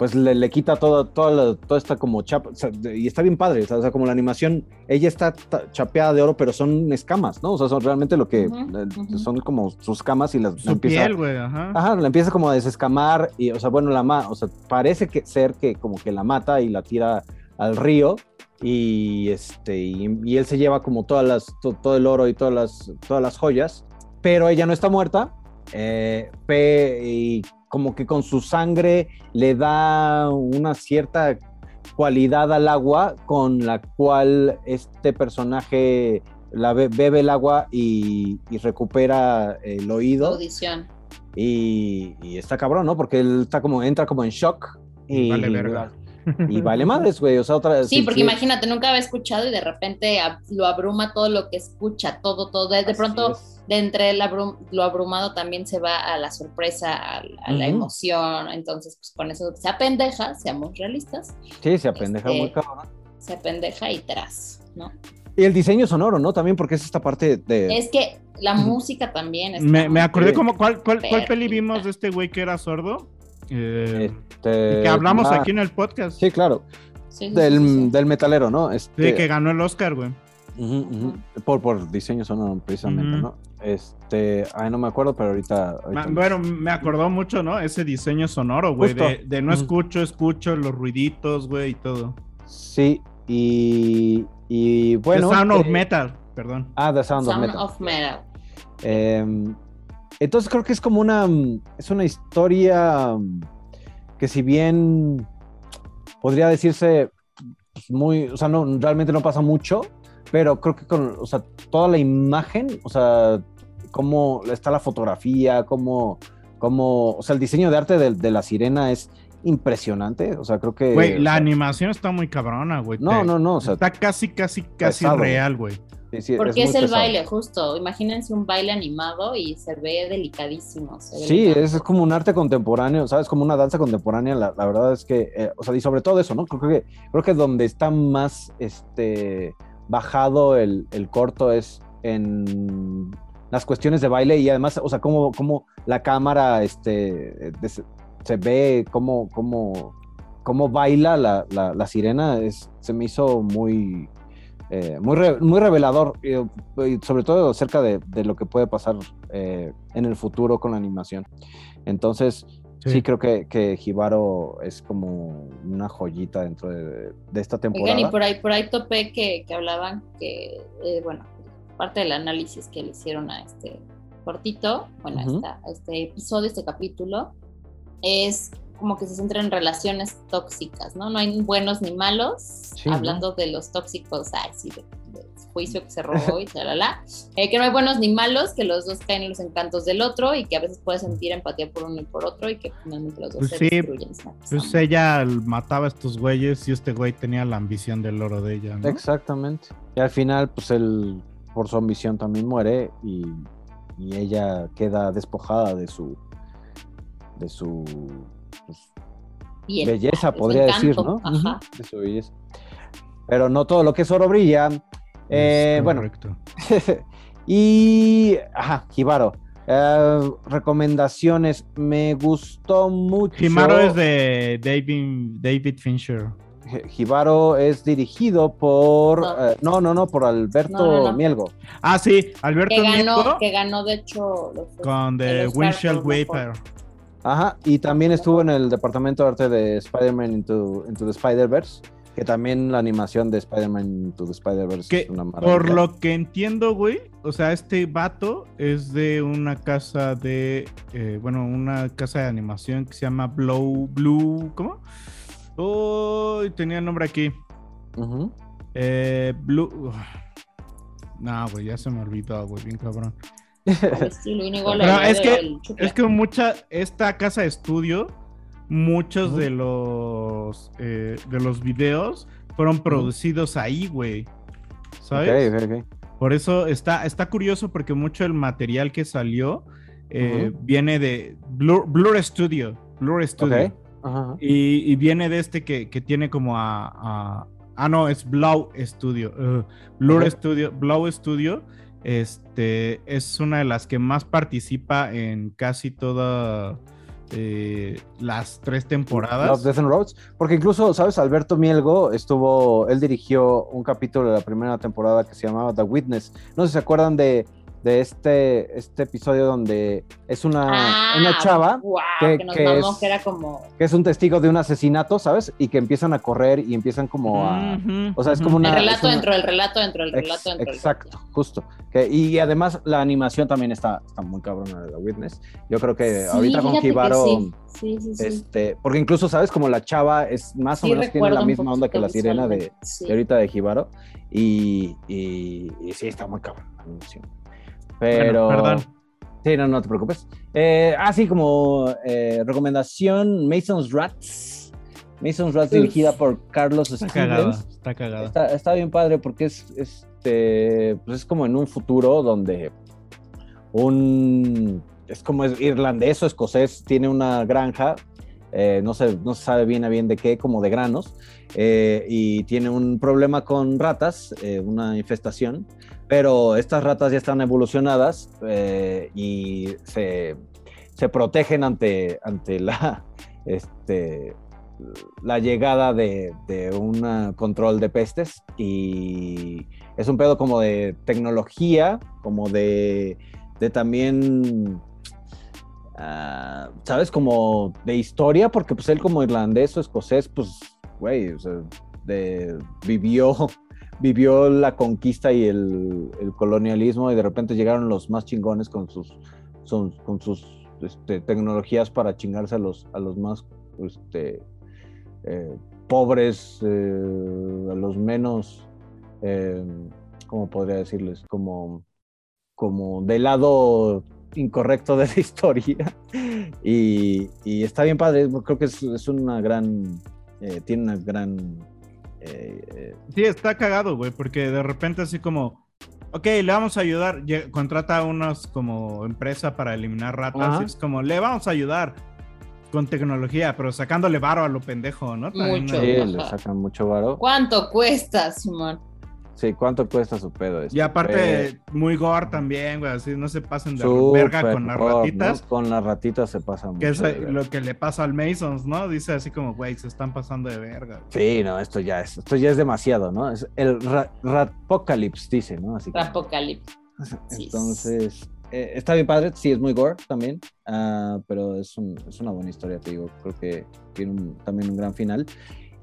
pues le, le quita todo, toda, la- toda esta como chapa, o sea, de- y está bien padre, o sea, o sea, como la animación, ella está ta- chapeada de oro, pero son escamas, ¿no? O sea, son realmente lo que, eh, son como sus camas y las la Su empieza- piel, güey, ajá. Ajá, la empieza como a desescamar y, o sea, bueno, la ma, o sea, parece que ser que como que la mata y la tira al río y este y, y él se lleva como todas las to- todo el oro y todas las todas las joyas, pero ella no está muerta eh, pe- y como que con su sangre le da una cierta cualidad al agua con la cual este personaje la be- bebe el agua y, y recupera el oído Audición. y, y está cabrón, ¿no? Porque él está como, entra como en shock y Vale verga. Y vale madres, güey. O sea, otra Sí, porque imagínate, nunca había escuchado y de repente lo abruma todo lo que escucha, todo, todo. De, de pronto, es. de entre el abrum- lo abrumado también se va a la sorpresa, a, a la emoción. Entonces, pues con eso se apendeja, seamos realistas, Sí, se apendeja Este- muy cabrón. se apendeja y tras, ¿no? Y el diseño sonoro, ¿no? También porque es esta parte de... Es que la música también está Me, me acordé como, ¿cuál, cuál, cuál peli vimos de este güey que era sordo? Eh, este, que hablamos ah, aquí en el podcast. Sí, claro. Sí, sí, Del, sí, sí, sí. del metalero, ¿no? Este, Sí, que ganó el Oscar, güey. Por, por diseño sonoro, precisamente. ¿no? Este... Ay, no me acuerdo, pero ahorita... ahorita Ma- Bueno, me acordó mucho, ¿no? Ese diseño sonoro, güey. De, de no escucho, escucho, los ruiditos, güey, y todo. Sí, y... Y bueno... The Sound of eh, Metal, perdón. Ah, The Sound, of Sound Metal. of Metal. Eh, entonces creo que es como una, mm, es una historia mm, que si bien podría decirse pues, muy, o sea, no, realmente no pasa mucho, pero creo que con, o sea, toda la imagen, o sea, cómo está la fotografía, cómo, cómo, o sea, el diseño de arte de, de la sirena es impresionante, o sea, creo que... Güey, la sea, animación está muy cabrona, güey. No, no, no, o sea, Está casi, casi, casi pesado. real, güey. Sí, sí, Porque es, el pesado. baile, justo. Imagínense un baile animado y se ve delicadísimo. se ve Sí, es como un arte contemporáneo, ¿sabes? Como una danza contemporánea. La, la verdad es que, eh, o sea, y sobre todo eso, ¿no? Creo que, creo que donde está más este, bajado el, el corto es en las cuestiones de baile y además, o sea, cómo, cómo la cámara este, des- se ve, cómo, cómo, cómo baila la, la- la sirena, es, se me hizo muy, eh, muy, re- muy revelador, eh, y sobre todo acerca de, de lo que puede pasar eh, en el futuro con la animación. Entonces, Sí, creo que, que Hibaro es como una joyita dentro de, de esta temporada. Oigan, y por ahí, por ahí topé que, que hablaban que, eh, bueno, parte del análisis que le hicieron a este cortito, bueno, Ujú. esta- a este episodio, este capítulo, es como que se centra en relaciones tóxicas, ¿no? No hay buenos ni malos, Sí, ¿no? hablando de los tóxicos, ay, sí, de, de juicio que se robó y chalala, eh, que no hay buenos ni malos, que los dos caen en los encantos del otro y que a veces puedes sentir empatía por uno y por otro y que finalmente los dos Pues se sí, destruyen. Pues ella mataba a estos güeyes y este güey tenía la ambición del oro de ella, ¿no? Exactamente. Y al final, pues él, por su ambición, también muere y, y ella queda despojada de su. De su. pues, belleza, podría decir, ¿no? ajá. De su belleza. Pero no todo lo que es oro brilla. Eh, Es bueno, correcto. y. Ajá, Jibaro. Eh, recomendaciones. Me gustó mucho. Himaro es de David, David Fincher. Jibaro es dirigido por. No. eh, No, no, no, por Alberto No, no, no. Mielgo. Ah, sí, Alberto que ganó, Nieto que ganó de hecho los- con The Windshield. Wiper. Ajá, y también estuvo en el departamento de arte de Spider-Man Into, Into the Spider-Verse, que también la animación de Spider-Man Into the Spider-Verse es una maravilla. por lo que entiendo, güey, o sea, este vato es de una casa de, eh, bueno, una casa de animación que se llama Blow, Blue, ¿cómo? Oh, tenía el nombre aquí. Ujú. Eh, Blue. No, güey, ya se me olvidó, güey, bien cabrón. Estilo es que, es que mucha, esta casa de estudio, muchos de los eh, de los videos fueron producidos ahí, güey. ¿Sabes? Por eso está, está curioso porque mucho del material que salió eh, viene de Blur, Blur Studio. Blur Studio. Y, y viene de este que, que tiene como a, a- Ah, no, es Blau Studio. uh, Blur. Studio. Blau Studio. Este es una de las que más participa en casi todas eh, las tres Love, temporadas. Death and Roads. Porque incluso, ¿sabes? Alberto Mielgo estuvo, él dirigió un capítulo de la primera temporada que se llamaba The Witness. No sé si se acuerdan de, de este, este episodio donde es una, Ah, una chava guau, que- que, nos que es- que era como que es un testigo de un asesinato, ¿sabes? Y que empiezan a correr y empiezan como a... Ujú, O sea, es como una... el relato una- dentro del relato dentro del Ex- relato dentro del exacto, justo. Que- y además la animación también está, está muy cabrona de The Witness. Yo creo que Sí, ahorita con Kibaro... sí. Sí, sí, sí. Este, porque incluso, ¿sabes? Como la chava es más o Sí, menos tiene la misma onda que la sirena de, de ahorita de Jibaro. Y, y, y sí, está muy cabrón la animación. Bueno, Pero. perdón. Sí, no, no te preocupes. Eh, ah, sí, como eh, recomendación: Mason's Rats. Mason's Rats, Uf. dirigida por Carlos Está cagada, Stevens. está cagada. Está, está bien padre porque es, este, pues es como en un futuro donde un, es como es irlandés o escocés, tiene una granja, eh, no, se, no se sabe bien a bien de qué, como de granos, eh, y tiene un problema con ratas, una infestación, pero estas ratas ya están evolucionadas eh, y se, se protegen ante, ante la, este, la llegada de, de un control de pestes y es un pedo como de tecnología, como de, de también, ah, ¿sabes? Como de historia, porque pues él como irlandés o escocés, pues, güey, o vivió, vivió la conquista y el, colonialismo y de repente llegaron los más chingones con sus, con sus este, tecnologías para chingarse a los, a los más este, eh, pobres, eh, a los menos, eh, ¿cómo podría decirles? Como, como del lado incorrecto de la historia. Y, y está bien padre, creo que es, es una gran, eh, tiene una gran... eh, eh, Sí, está cagado, güey, porque de repente así como, ok, le vamos a ayudar, contrata a unos como empresa para eliminar ratas, y es como, le vamos a ayudar con tecnología, pero sacándole varo a lo pendejo, ¿no? También, Mucho. sí, le sacan mucho varo. ¿Cuánto cuesta, Simón? Sí, ¿cuánto cuesta su pedo? este? Y aparte, Eh, muy gore también, güey, así no se pasen de verga con las gore, ¿no? ratitas. Con las ratitas se pasa mucho. Que es de verga. lo que le pasa al Masons, ¿no? Dice así como, güey, se están pasando de verga. Sí, no, esto ya es, esto ya es demasiado, ¿no? Es el ra- Ratpocalypse, dice, ¿no? Así que, sí. entonces, eh, está bien padre, sí, es muy gore también, ah, pero es, un- es una buena historia, te digo. Creo que tiene un- también un gran final.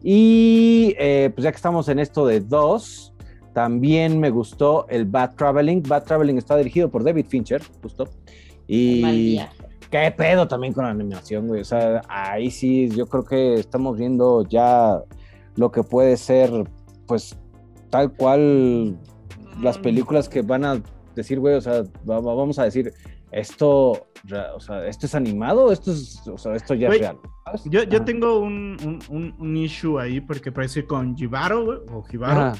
Y eh, pues ya que estamos en esto de dos, también me gustó el Bad Traveling. Bad Traveling está dirigido por David Fincher, justo. Y qué pedo también con la animación, güey. O sea, ahí sí, yo creo que estamos viendo ya lo que puede ser, pues, tal cual las películas que van a decir, güey, o sea, va- va- vamos a decir, esto, o sea, esto es animado, esto es, o sea, esto ya Güey, es real. Yo, yo tengo un, un, un- un issue ahí porque parece con Jibaro, güey, o Jibaro. Ajá.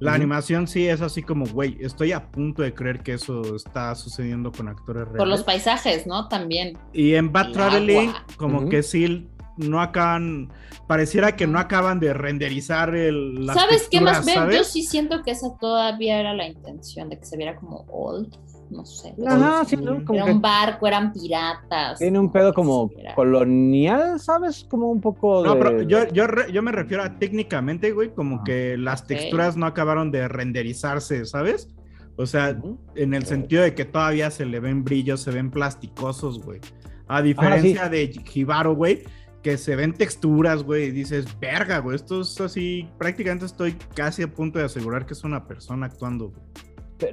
La animación sí es así como, güey, estoy a punto de creer que eso está sucediendo con actores reales. Por los paisajes, ¿no? También. Y en Bad El Traveling, agua. como que sí, no acaban, pareciera que no acaban de renderizar el, las ¿Sabes qué más? Ven, yo sí siento que esa todavía era la intención de que se viera como old, no sé. Ajá, sí, ¿no? Como Era que un barco, eran piratas. tiene un pedo como era- colonial, ¿sabes? Como un poco No, de... pero yo, yo, re- yo me refiero a técnicamente, güey, como Ah. que las texturas no acabaron de renderizarse, ¿sabes? O sea, en el sentido de que todavía se le ven brillos, se ven plasticosos, güey. A diferencia de Jibaro, güey, que se ven texturas, güey, y dices, verga, güey, esto es así, prácticamente estoy casi a punto de asegurar que es una persona actuando, güey.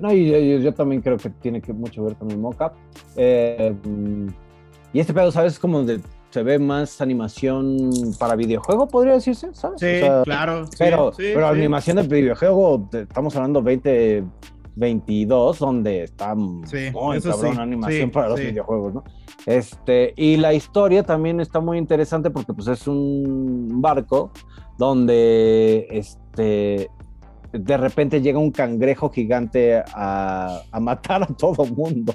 No, y yo, también creo que tiene que mucho ver con el mockup. Eh, mm, y este pedo, ¿sabes? Como de, se ve más animación para videojuego, podría decirse, ¿sabes? Sí, O sea, claro. Pero, sí, pero sí. animación de videojuego, de- estamos hablando 2022, donde está Sí, muy cabrón sí, animación sí, para los videojuegos, ¿no? Este, y la historia también está muy interesante porque pues es un barco donde este de repente llega un cangrejo gigante a, a matar a todo mundo.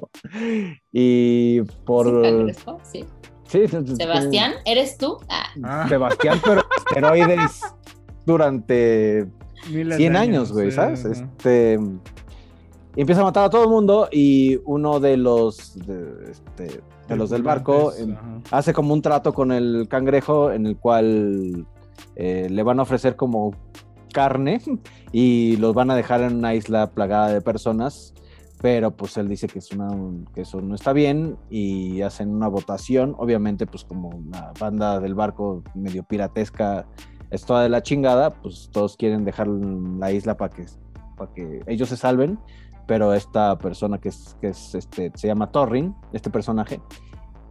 Y por Sí, cangrejo, sí. sí, Sebastián, ¿eres tú? Ah, Ah, Sebastián, pero esteroides durante miles 100 de años, güey, sí, ¿sabes? Este, y empieza a matar a todo el mundo y uno de los, de, este, de los del barco em, hace como un trato con el cangrejo en el cual eh, le van a ofrecer como carne y los van a dejar en una isla plagada de personas, pero pues él dice que, eso no está bien y hacen una votación, obviamente pues como una banda del barco medio piratesca es toda de la chingada, pues todos quieren dejar la isla para que, que ellos se salven, pero esta persona que es, que es este, se llama Torrin, este personaje,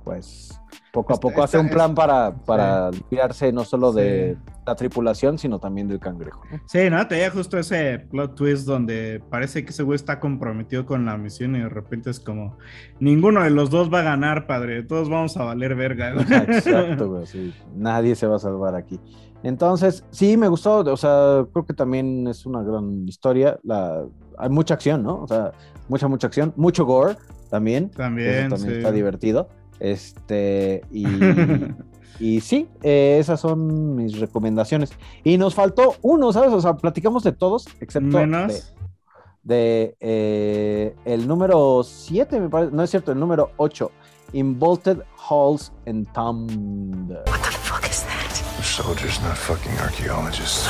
pues poco a Esta- poco hace esta- un plan para, para limpiarse no solo de Sí. la tripulación, sino también del cangrejo. Sí, ¿no? Te justo ese plot twist donde parece que ese güey está comprometido con la misión y de repente es como, ninguno de los dos va a ganar, padre, todos vamos a valer verga. güey". Exacto, güey, sí. Nadie se va a salvar aquí. Entonces, sí, me gustó, o sea, creo que también es una gran historia. La, hay mucha acción, ¿no? O sea, mucha, mucha acción, mucho gore también. También, Eso también sí. está divertido. Este, y, y sí, eh, esas son mis recomendaciones. Y nos faltó uno, ¿sabes? O sea, platicamos de todos, excepto Menos. de, de, eh, el número 7, me parece, no es cierto, el número 8, Involted Halls and Thunder. Soldiers, not fucking archaeologists.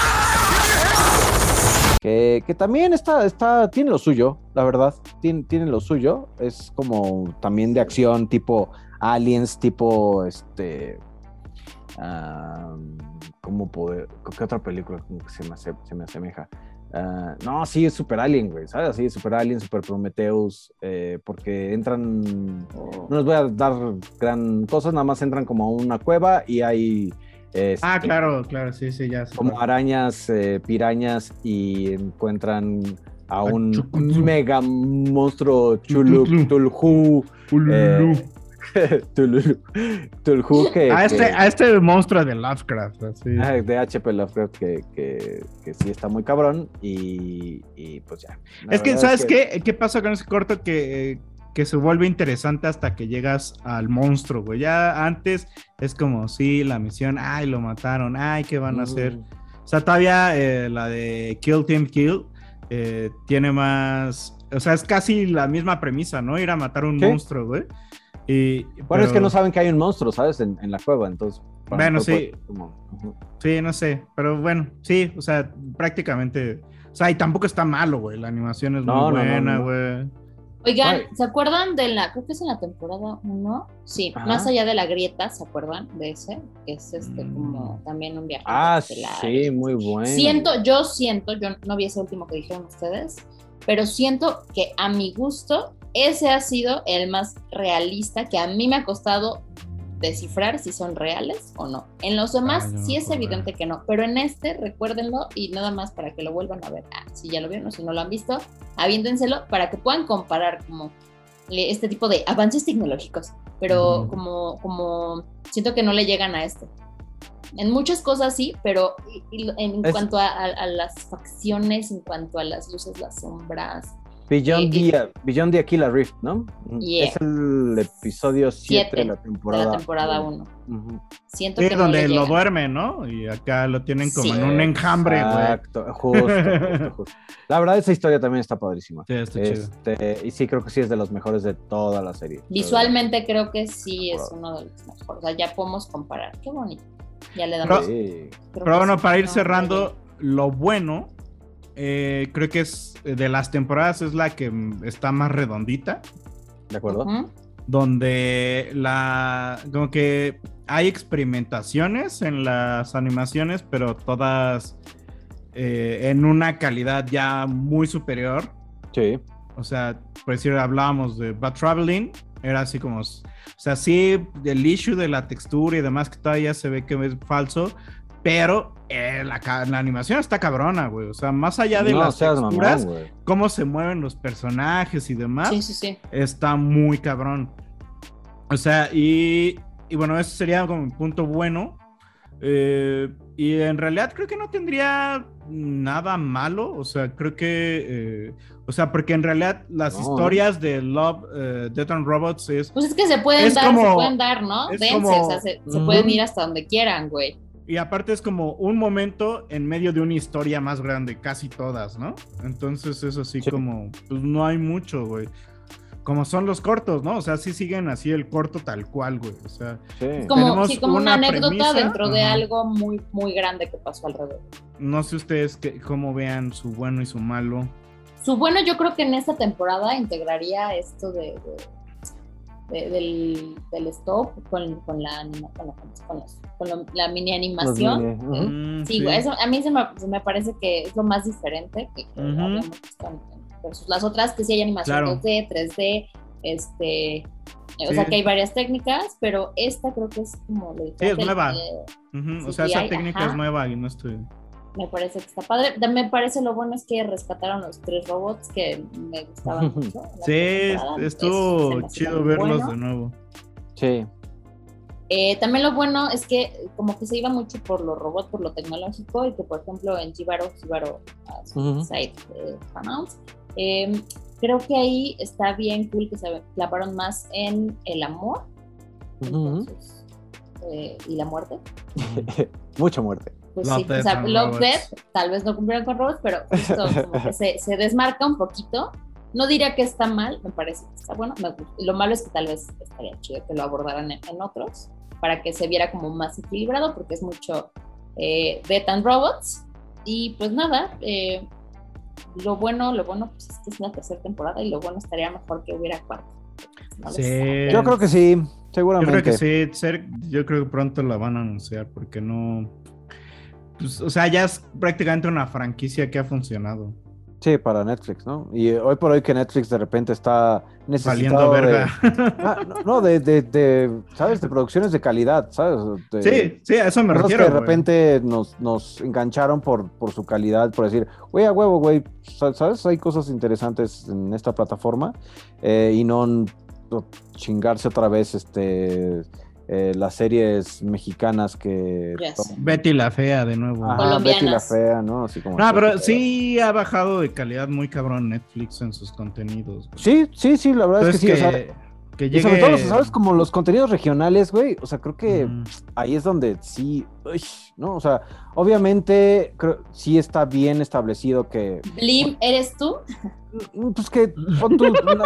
Que, que también está, está, tiene lo suyo, la verdad, tiene, tiene lo suyo, es como también de acción tipo Aliens, tipo, este, ah, ¿cómo poder, qué otra película se me, se me asemeja? Ah, no, sí, es Super Alien, güey, ¿sabes? Así, Super Alien, Super Prometheus, eh, porque entran, no les voy a dar gran cosas, nada más entran como a una cueva y hay... Ah, este, claro, claro, sí, sí, ya. como arañas, eh, pirañas y encuentran a un Chucutlu. mega monstruo chulu, Chucutlu. Tulhu, Ululu. eh, Tulhu, que, a, este, que- a este monstruo de Lovecraft, así. ah, de HP Lovecraft que, que, que sí está muy cabrón y, y pues ya. La Es que, ¿sabes qué? ¿Qué pasa con ese corto que, que se vuelve interesante hasta que llegas al monstruo, güey? Ya antes es como, sí, la misión, ay, lo mataron, ay, ¿qué van a hacer? Mm. O sea, todavía eh, la de Kill Team Kill eh, tiene más, o sea, es casi la misma premisa, ¿no? Ir a matar un monstruo, güey. Y, Bueno, es que pero- no saben que hay un monstruo, ¿sabes? En, en la cueva, entonces. Bueno, sí. puede- como- ujú. Sí, no sé, pero bueno, sí, o sea, prácticamente, o sea, y tampoco está malo, güey, la animación es No, no, muy no, buena, no. güey. Oigan, Ay. ¿se acuerdan de la, creo que es en la temporada 1? Sí, Ajá. más allá de la grieta, ¿se acuerdan de ese? Que es este como también un viaje. Ah, interestelar. sí, muy bueno. Siento, yo siento, yo no vi ese último que dijeron ustedes, pero siento que a mi gusto ese ha sido el más realista que a mí me ha costado descifrar si son reales o no. En los demás Ah, ya me sí es evidente que no, pero en este recuérdenlo y nada más para que lo vuelvan a ver. Ah, si ya lo vieron o si no lo han visto, aviéntenselo para que puedan comparar como este tipo de avances tecnológicos, pero como, como siento que no le llegan a este. En muchas cosas sí, pero y en Es- cuanto a, a- a las facciones, en cuanto a las luces, las sombras, Beyond, Eh, the, Beyond the Aquila Rift, ¿no? Yeah. Es el episodio 7 Siete de la de temporada. la temporada 1. Ujú. Siento Sí, que no donde le lo llegan. duerme, ¿no? Y acá lo tienen como Sí. en un enjambre. Exacto, justo, justo, justo. La verdad, esa historia también está padrísima. Sí, está chido. Este, y sí, creo que sí es de los mejores de toda la serie. Visualmente creo que sí es uno de los mejores. O sea, ya podemos comparar. Qué bonito. Ya le damos. Pero- Pero bueno, para ir No, cerrando, lo bueno, eh, creo que es eh, de las temporadas es la que está más redondita, ¿De acuerdo? Donde la como que hay experimentaciones en las animaciones, pero todas eh, en una calidad ya muy superior. Sí. O sea, por decir, hablábamos de Bad Traveling, era así como, o sea, sí, el issue de la textura y demás que todavía se ve que es falso, pero eh, la, animación está cabrona, güey. O sea, más allá de No las texturas, cómo se mueven los personajes y demás, Sí, sí, sí. está muy cabrón. O sea, y, y bueno, eso sería como un punto bueno. Eh, y en realidad creo que no tendría nada malo. O sea, creo que. eh, o sea, porque en realidad las No. historias de Love, eh, Death and Robots es. Pues es que se pueden dar, se pueden dar, ¿no? es Dense, como- o sea, se, pueden ir hasta donde quieran, güey. Y aparte es como un momento en medio de una historia más grande, casi todas, ¿no? Entonces es así Sí. como, pues no hay mucho, güey. Como son los cortos, ¿no? O sea, sí siguen así el corto tal cual, güey. O sea, Sí. Como, Tenemos sí, como una, una anécdota premisa, dentro de ajá. algo muy, muy grande que pasó alrededor. no sé ustedes qué, cómo vean su bueno y su malo. Su bueno, yo creo que en esta temporada integraría esto de, de- de- del, del stop con, con la, anima- con, la, con los- con lo- la mini animación. Mini, ujú. Mm, Sí, güey, eso a mí se me, se me parece que es lo más diferente que, que Ujú. habíamos visto en- en- versus las otras, que sí hay animación Claro. 2D, 3D, este, eh, o Sí. sea que hay varias técnicas, pero esta creo que es como lo Sí, es nueva. eh, Ujú, O Sí, sea, sí esa técnica ajá. es nueva y no estoy. Me parece que está padre. Me parece lo bueno es que rescataron los tres robots que me gustaban mucho. Sí, estuvo chido verlos bueno. de nuevo. Sí. Eh, también lo bueno es que como que se iba mucho por los robots, por lo tecnológico y que por ejemplo en Jibaro, Jibaro uh, Ujú. Side eh, eh, creo que ahí está bien cool que se clavaron más en el amor entonces, eh, y la muerte. Mucha muerte. Pues Love, sí, Death o sea, Love Robots. Death, tal vez no cumplieron con robots, pero justo como que se, se desmarca un poquito. No diría que está mal, me parece que está bueno. Me. Lo malo es que tal vez estaría chido que lo abordaran en, en otros, para que se viera como más equilibrado, porque es mucho eh, Death and Robots. Y pues nada, eh, lo bueno, lo bueno pues, es que es una tercera temporada y lo bueno estaría mejor que hubiera cuarta. No Sí. Yo creo que sí, Yo seguramente. creo que sí, ser- yo creo que pronto la van a anunciar porque no. Pues, o sea, ya es prácticamente una franquicia que ha funcionado. Sí, para Netflix, ¿no? Y eh, hoy por hoy que Netflix de repente está necesitado de, verga. Ah, no, de, de, de, ¿sabes? De producciones de calidad, ¿sabes? De- Sí, sí, a eso me refiero. que de repente nos, nos engancharon por, por su calidad, por decir, güey, a huevo, güey, sa- ¿sabes? Hay cosas interesantes en esta plataforma eh, y no chingarse otra vez este, eh, las series mexicanas que... Betty la fea de nuevo. Ajá, Betty la fea, ¿no? Así como... No, pero Pero- sí ha bajado de calidad muy cabrón Netflix en sus contenidos. güey. Sí, sí, sí, la verdad Entonces es que sí. o sea, que y sobre todo, los, ¿sabes? Como los contenidos regionales, güey. O sea, creo que Mm. ahí es donde sí, uy, ¿no? O sea, obviamente, creo, sí está bien establecido que, Blim, ¿eres tú? mm, pues que pon tú una,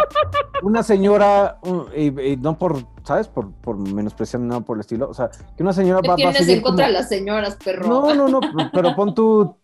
una señora, un- y, y no por, ¿sabes? Por, por menospreciar nada por el estilo. O sea, que una señora ¿Qué va, va a tienes seguir en contra como- las señoras, perro? No, no, no, pero pon tú,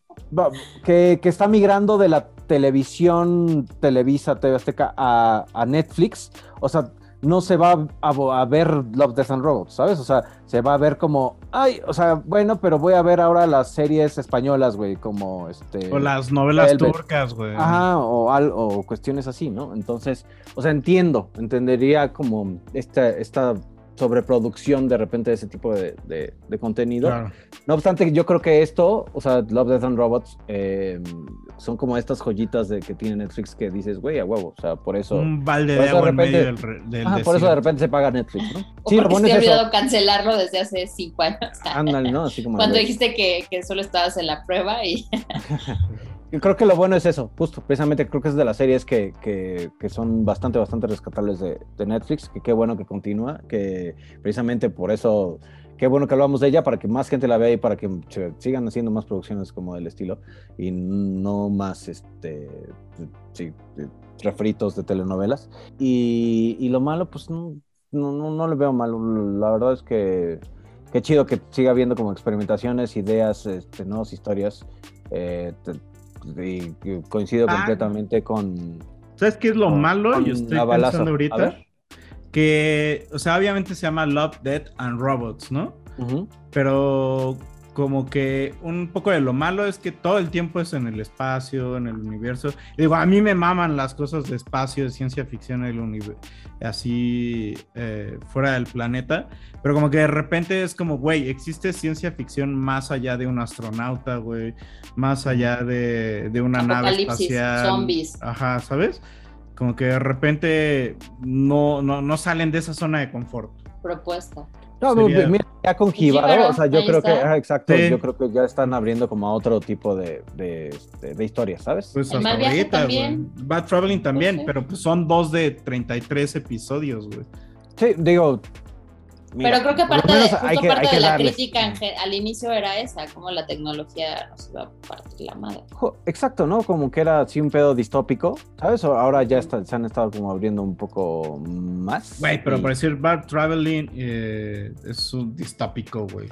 que, que está migrando de la televisión, Televisa, TV Azteca a, a Netflix, o sea, no se va a, a, ver Love, Death and Robots, ¿sabes? O sea, se va a ver como, ay, o sea, bueno, pero voy a ver ahora las series españolas, güey, como este... O las novelas Velvet. turcas, güey. Ajá, o, al, o cuestiones así, ¿no? Entonces, o sea, entiendo, entendería como esta, esta sobreproducción de repente de ese tipo de, de, de contenido. Claro. No obstante, yo creo que esto, o sea, Love, Death and Robots, eh, son como estas joyitas de que tiene Netflix que dices, güey, a huevo, o sea, por eso... Un balde de agua repente, en medio del, del ajá, por eso de repente se paga Netflix, ¿no? O sí, lo bueno te es olvidado eso. cancelarlo desde hace cinco años. Ándale, ¿no? Así como Cuando dijiste que, que solo estabas en la prueba y... Yo creo que lo bueno es eso, justo, precisamente creo que es de las series que, que, que son bastante, bastante rescatables de, de, Netflix, que qué bueno que continúa, que precisamente por eso, qué bueno que hablamos de ella, para que más gente la vea y para que sigan haciendo más producciones como del estilo y no más, este, sí, refritos de telenovelas. Y, y lo malo, pues no, no, no, le veo malo, la verdad es que qué chido que siga habiendo como experimentaciones, ideas, este, nuevas historias. Eh, y coincido ah. completamente con. ¿Sabes qué es lo con, malo? Yo estoy pensando ahorita. Que, o sea, obviamente se llama Love, Death and Robots, ¿no? Uh -huh. Pero como que un poco de lo malo es que todo el tiempo es en el espacio, en el universo. Digo, a mí me maman las cosas de espacio, de ciencia ficción, el universo, así eh, fuera del planeta. Pero como que de repente es como, güey, existe ciencia ficción más allá de un astronauta, güey, más allá de, de una nave espacial. zombies. Ajá, ¿sabes? Como que de repente no, no, no salen de esa zona de confort. Propuesta. No, Sería... mira, ya con Jibaro, o sea, yo creo está. que, ah, exacto, sí. yo creo que ya están abriendo como a otro tipo de, de, de, de historias, ¿sabes? Pues hasta ahorita, también. Güey. Bad Traveling también, okay. pero pues son dos de 33 episodios, güey. Sí, digo, Mira, pero creo que parte, de, justo que, parte de la darles. crítica en, al inicio era esa, como la tecnología nos iba a partir la madre. Exacto, ¿no? Como que era así un pedo distópico, ¿sabes? Ahora ya está, se han estado como abriendo un poco más. Güey, pero y... por decir Bad Traveling eh, es un distópico, güey.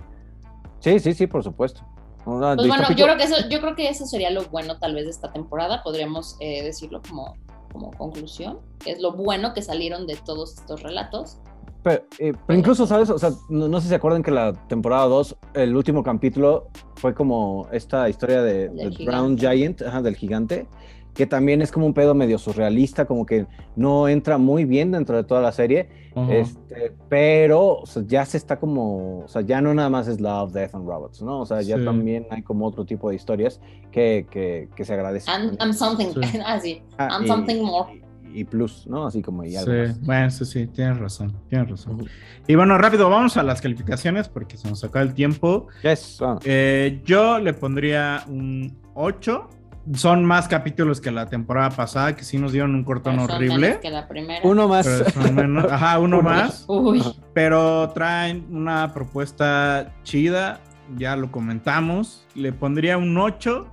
Sí, sí, sí, por supuesto. Pues bueno, yo creo, que eso, yo creo que eso sería lo bueno tal vez de esta temporada, podríamos eh, decirlo como, como conclusión, que es lo bueno que salieron de todos estos relatos pero, eh, pero, incluso, ¿sabes? O sea, no, no, sé si se acuerdan que la temporada 2, el último capítulo fue como esta historia de, de Brown Giant, ajá, del gigante, que también es como un pedo medio surrealista, como que no entra muy bien dentro de toda la serie, uh -huh. este, pero o sea, ya se está como, o sea, ya no nada más es Love, Death and Robots, ¿no? O sea, ya sí. también hay como otro tipo de historias que, que, que se agradecen. I'm, I'm something, sí. ah, sí. I'm something more y plus, ¿no? Así como y algo Sí, más. bueno, sí, sí, tienes razón, tienes razón. Uh -huh. Y bueno, rápido, vamos a las calificaciones porque se nos acaba el tiempo. Yes. Eh, yo le pondría un 8. Son más capítulos que la temporada pasada, que sí nos dieron un cortón Pero son horrible. menos que la primera. Uno más. Pero son menos- ajá, uno, Uno más. Uy, Pero traen una propuesta chida, ya lo comentamos. Le pondría un 8,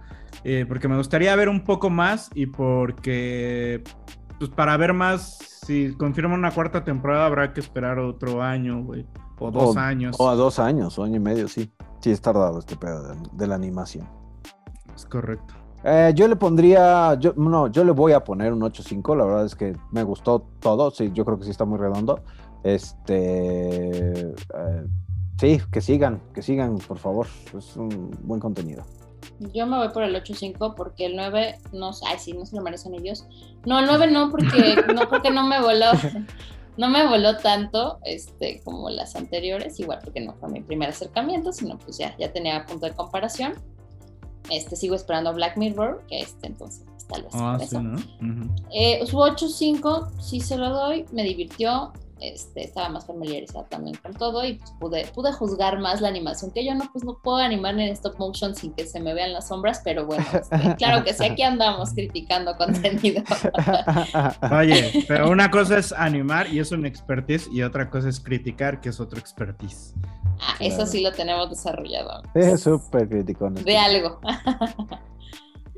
eh, porque me gustaría ver un poco más y porque pues para ver más, si confirman una cuarta temporada habrá que esperar otro año, güey. O dos o, años. O a dos años, o año y medio, sí. Sí, es tardado este pedo de, de la animación. Es correcto. Eh, yo le pondría, yo, no, yo le voy a poner un 8.5, la verdad es que me gustó todo, sí, yo creo que sí está muy redondo. Este, eh, sí, que sigan, que sigan, por favor, es un buen contenido. Yo me voy por el 8-5 porque el 9 no, ay, sí, no se lo merecen ellos. No, el 9 no, porque no, porque no me voló, no me voló tanto este, como las anteriores, igual porque no fue mi primer acercamiento, sino pues ya, ya tenía punto de comparación. Este, sigo esperando Black Mirror, que este entonces tal vez Ah, sí. ¿no? Eh, su 8-5 sí se lo doy, me divirtió, este, estaba más familiarizada también con todo y pues pude, pude juzgar más la animación, que yo no, pues no puedo animar en stop motion sin que se me vean las sombras, pero bueno, este, claro que sí, aquí andamos criticando contenido. Oye, pero una cosa es animar y es un expertise y otra cosa es criticar, que es otro expertise. Ah, eso sí lo tenemos desarrollado. Es súper crítico. De algo.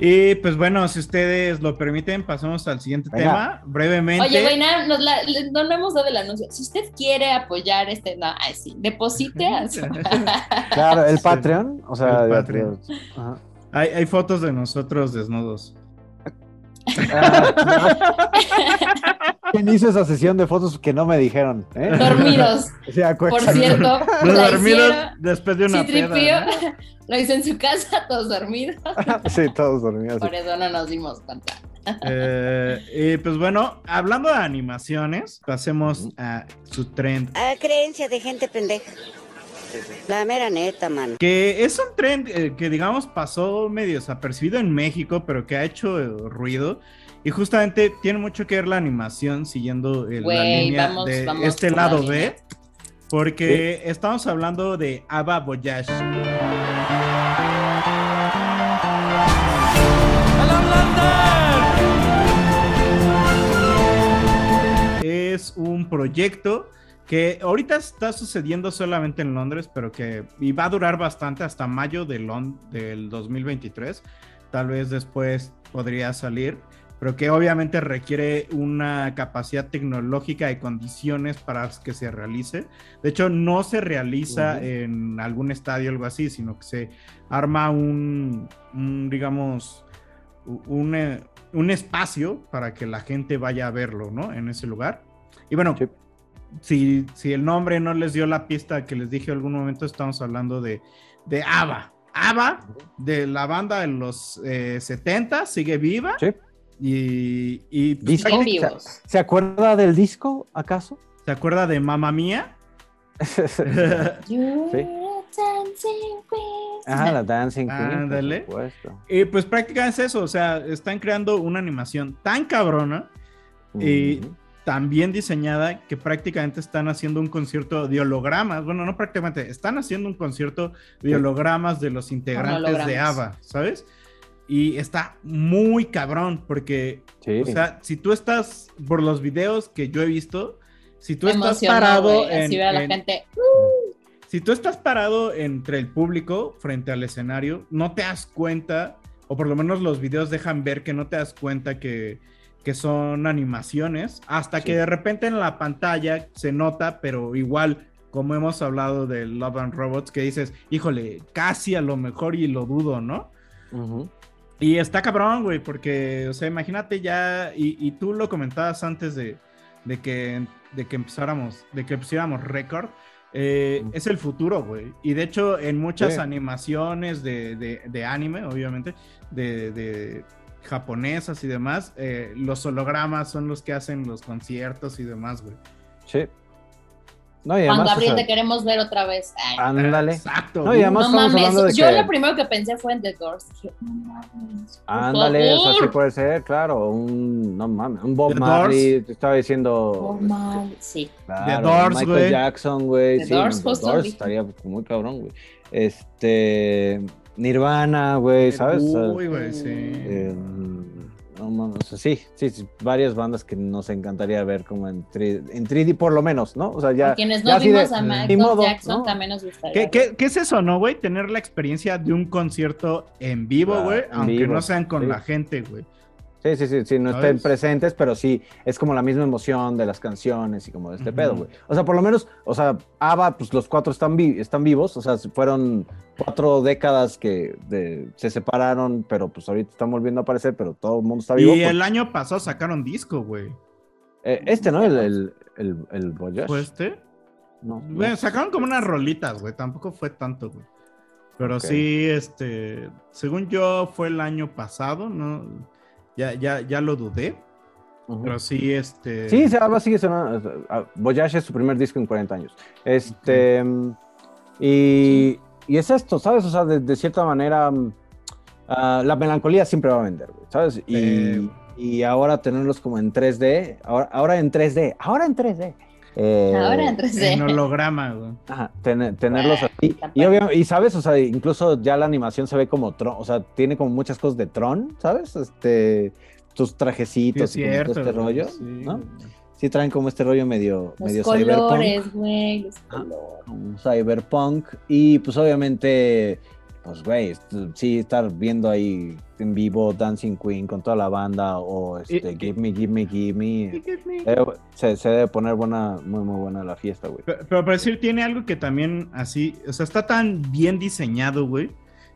Y pues bueno, si ustedes lo permiten, pasamos al siguiente Venga. tema brevemente. Oye, Reina, nos la- le- no, no hemos dado el anuncio. Si usted quiere apoyar este, no, ay, sí, deposite a su- Claro, el Sí. Patreon, o sea, El Patreon. Ajá. Hay, hay fotos de nosotros desnudos. ¿Quién hizo esa sesión de fotos que no me dijeron? eh? Dormidos. Por cierto, la dormidos hicieron. después de una Citripío peda. ¿no? lo hizo en su casa, todos dormidos. sí, todos dormidos. Por eso no nos dimos cuenta. Eh, y pues bueno, hablando de animaciones, pasemos a su trend. Ah, creencia de gente pendeja. La mera neta, mano. Que es un trend eh, que, digamos, pasó medio desapercibido en México, pero que ha hecho eh, ruido. Y justamente tiene mucho que ver la animación siguiendo el- la línea vamos- de vamos este la lado línea. B. Porque estamos hablando de Ava Voyage. Es un proyecto que ahorita está sucediendo solamente en Londres, pero que y va a durar bastante hasta mayo del, Lon- del 2023. Tal vez después podría salir, pero que obviamente requiere una capacidad tecnológica y condiciones para que se realice. De hecho, no se realiza en algún estadio o algo así, sino que se arma un, un, digamos, un, eh, un espacio para que la gente vaya a verlo, ¿no? En ese lugar. Y bueno, si, si el nombre no les dio la pista que les dije en algún momento, estamos hablando de, de ABBA. ABBA, de la banda de los eh, 70, sigue viva. Y, y ¿Disco? ¿Se, se acuerda del disco, acaso? ¿Se acuerda de Mamma Mía? sí. Ajá, la Dancing Queen. Ándale. Y pues prácticamente es eso, o sea, están creando una animación tan cabrona y tan bien diseñada que prácticamente están haciendo un concierto de hologramas. Bueno, no prácticamente, están haciendo un concierto de hologramas de los integrantes de. ABBA, ¿sabes? Y está muy cabrón porque, Sí. o sea, si tú estás, por los videos que yo he visto, si tú estás parado güey, Así en- ver a la en- gente. si tú estás parado entre el público frente al escenario, no te das cuenta, o por lo menos los videos dejan ver que no te das cuenta que, que son animaciones, hasta que de repente en la pantalla se nota, pero igual, como hemos hablado de Love and Robots, que dices, híjole, casi a lo mejor y lo dudo, ¿no? Ujú. Y está cabrón, güey, porque, o sea, imagínate ya, y, y tú lo comentabas antes de, de que, de que empezáramos, de que pusiéramos récord, eh, es el futuro, güey. Y de hecho, en muchas Sí. animaciones de, de- de anime, obviamente, de, de japonesas y demás, eh, los hologramas son los que hacen los conciertos y demás, güey. Sí. No, y Juan además, o Gabriel, sea, te queremos ver otra vez. Ay, Ándale. Exacto. No, y además no estamos mames. de Yo que... lo primero que pensé fue en The Doors. Dije, no mames. Ándale, o sea, sí puede ser, claro, un, no mames, un Bob The Marley, te estaba diciendo, Normal, sí. claro, The Doors, Michael. Jackson, güey, The sí, Doors, The Doors estaría muy cabrón, güey, este, Nirvana, güey, ¿sabes? Uy, güey, sí. eh, no mames, sí, sí, sí, varias bandas que nos encantaría ver como en 3D, en 3D por lo menos, ¿no? O sea, ya, A quienes ya no de- vimos a ni Michael modo, Jackson ¿no? también nos gustaría. ¿Qué, qué, qué es eso, no, güey? Tener la experiencia de un concierto en vivo, güey, aunque vivo, no sean con sí. la gente, güey. Sí, sí, sí, sí, no ¿Sabes? estén presentes, pero sí, es como la misma emoción de las canciones y como de este pedo, güey. O sea, por lo menos, o sea, ABBA, pues los cuatro están, vi- están vivos, o sea, fueron cuatro décadas que de- se separaron, pero pues ahorita están volviendo a aparecer, pero todo el mundo está vivo. Y porque- el año pasado sacaron disco, güey. eh, este, ¿no? El, el, el, el Voyage. ¿Fue este? No, no. Bueno, sacaron como unas rolitas, güey. Tampoco fue tanto, güey. Pero sí, este, según yo, fue el año pasado, ¿no? Ya, ya, ya lo dudé. Pero sí, este. Sí, se ABBA sigue sonando. Voyage es su primer disco en 40 años. Este. Y, y es esto, ¿sabes? O sea, de, de cierta manera, ah, la melancolía siempre va a vender, güey, ¿sabes? Y, Eh. y ahora tenerlos como en 3D, ahora, ahora en 3D, ahora en 3D. Eh, Ahora en 3D. En holograma, güey. Ajá, ten- tenerlos así. Y, y sabes, o sea, incluso ya la animación se ve como Tron, o sea, tiene como muchas cosas de Tron, ¿sabes? Este, tus Sí, trajecitos es y como todo este güey, rollo, sí, ¿no? güey. Sí traen como este rollo medio, Los medio cyberpunk. colores, güey, los Ah. un cyberpunk y pues obviamente pues güey sí estar viendo ahí en vivo Dancing Queen con toda la banda o este Y- Give Me Give Me Give Me eh, se, se debe poner buena muy muy buena la fiesta güey Pero, pero para decir, tiene algo que también así, o sea, está tan bien diseñado, güey,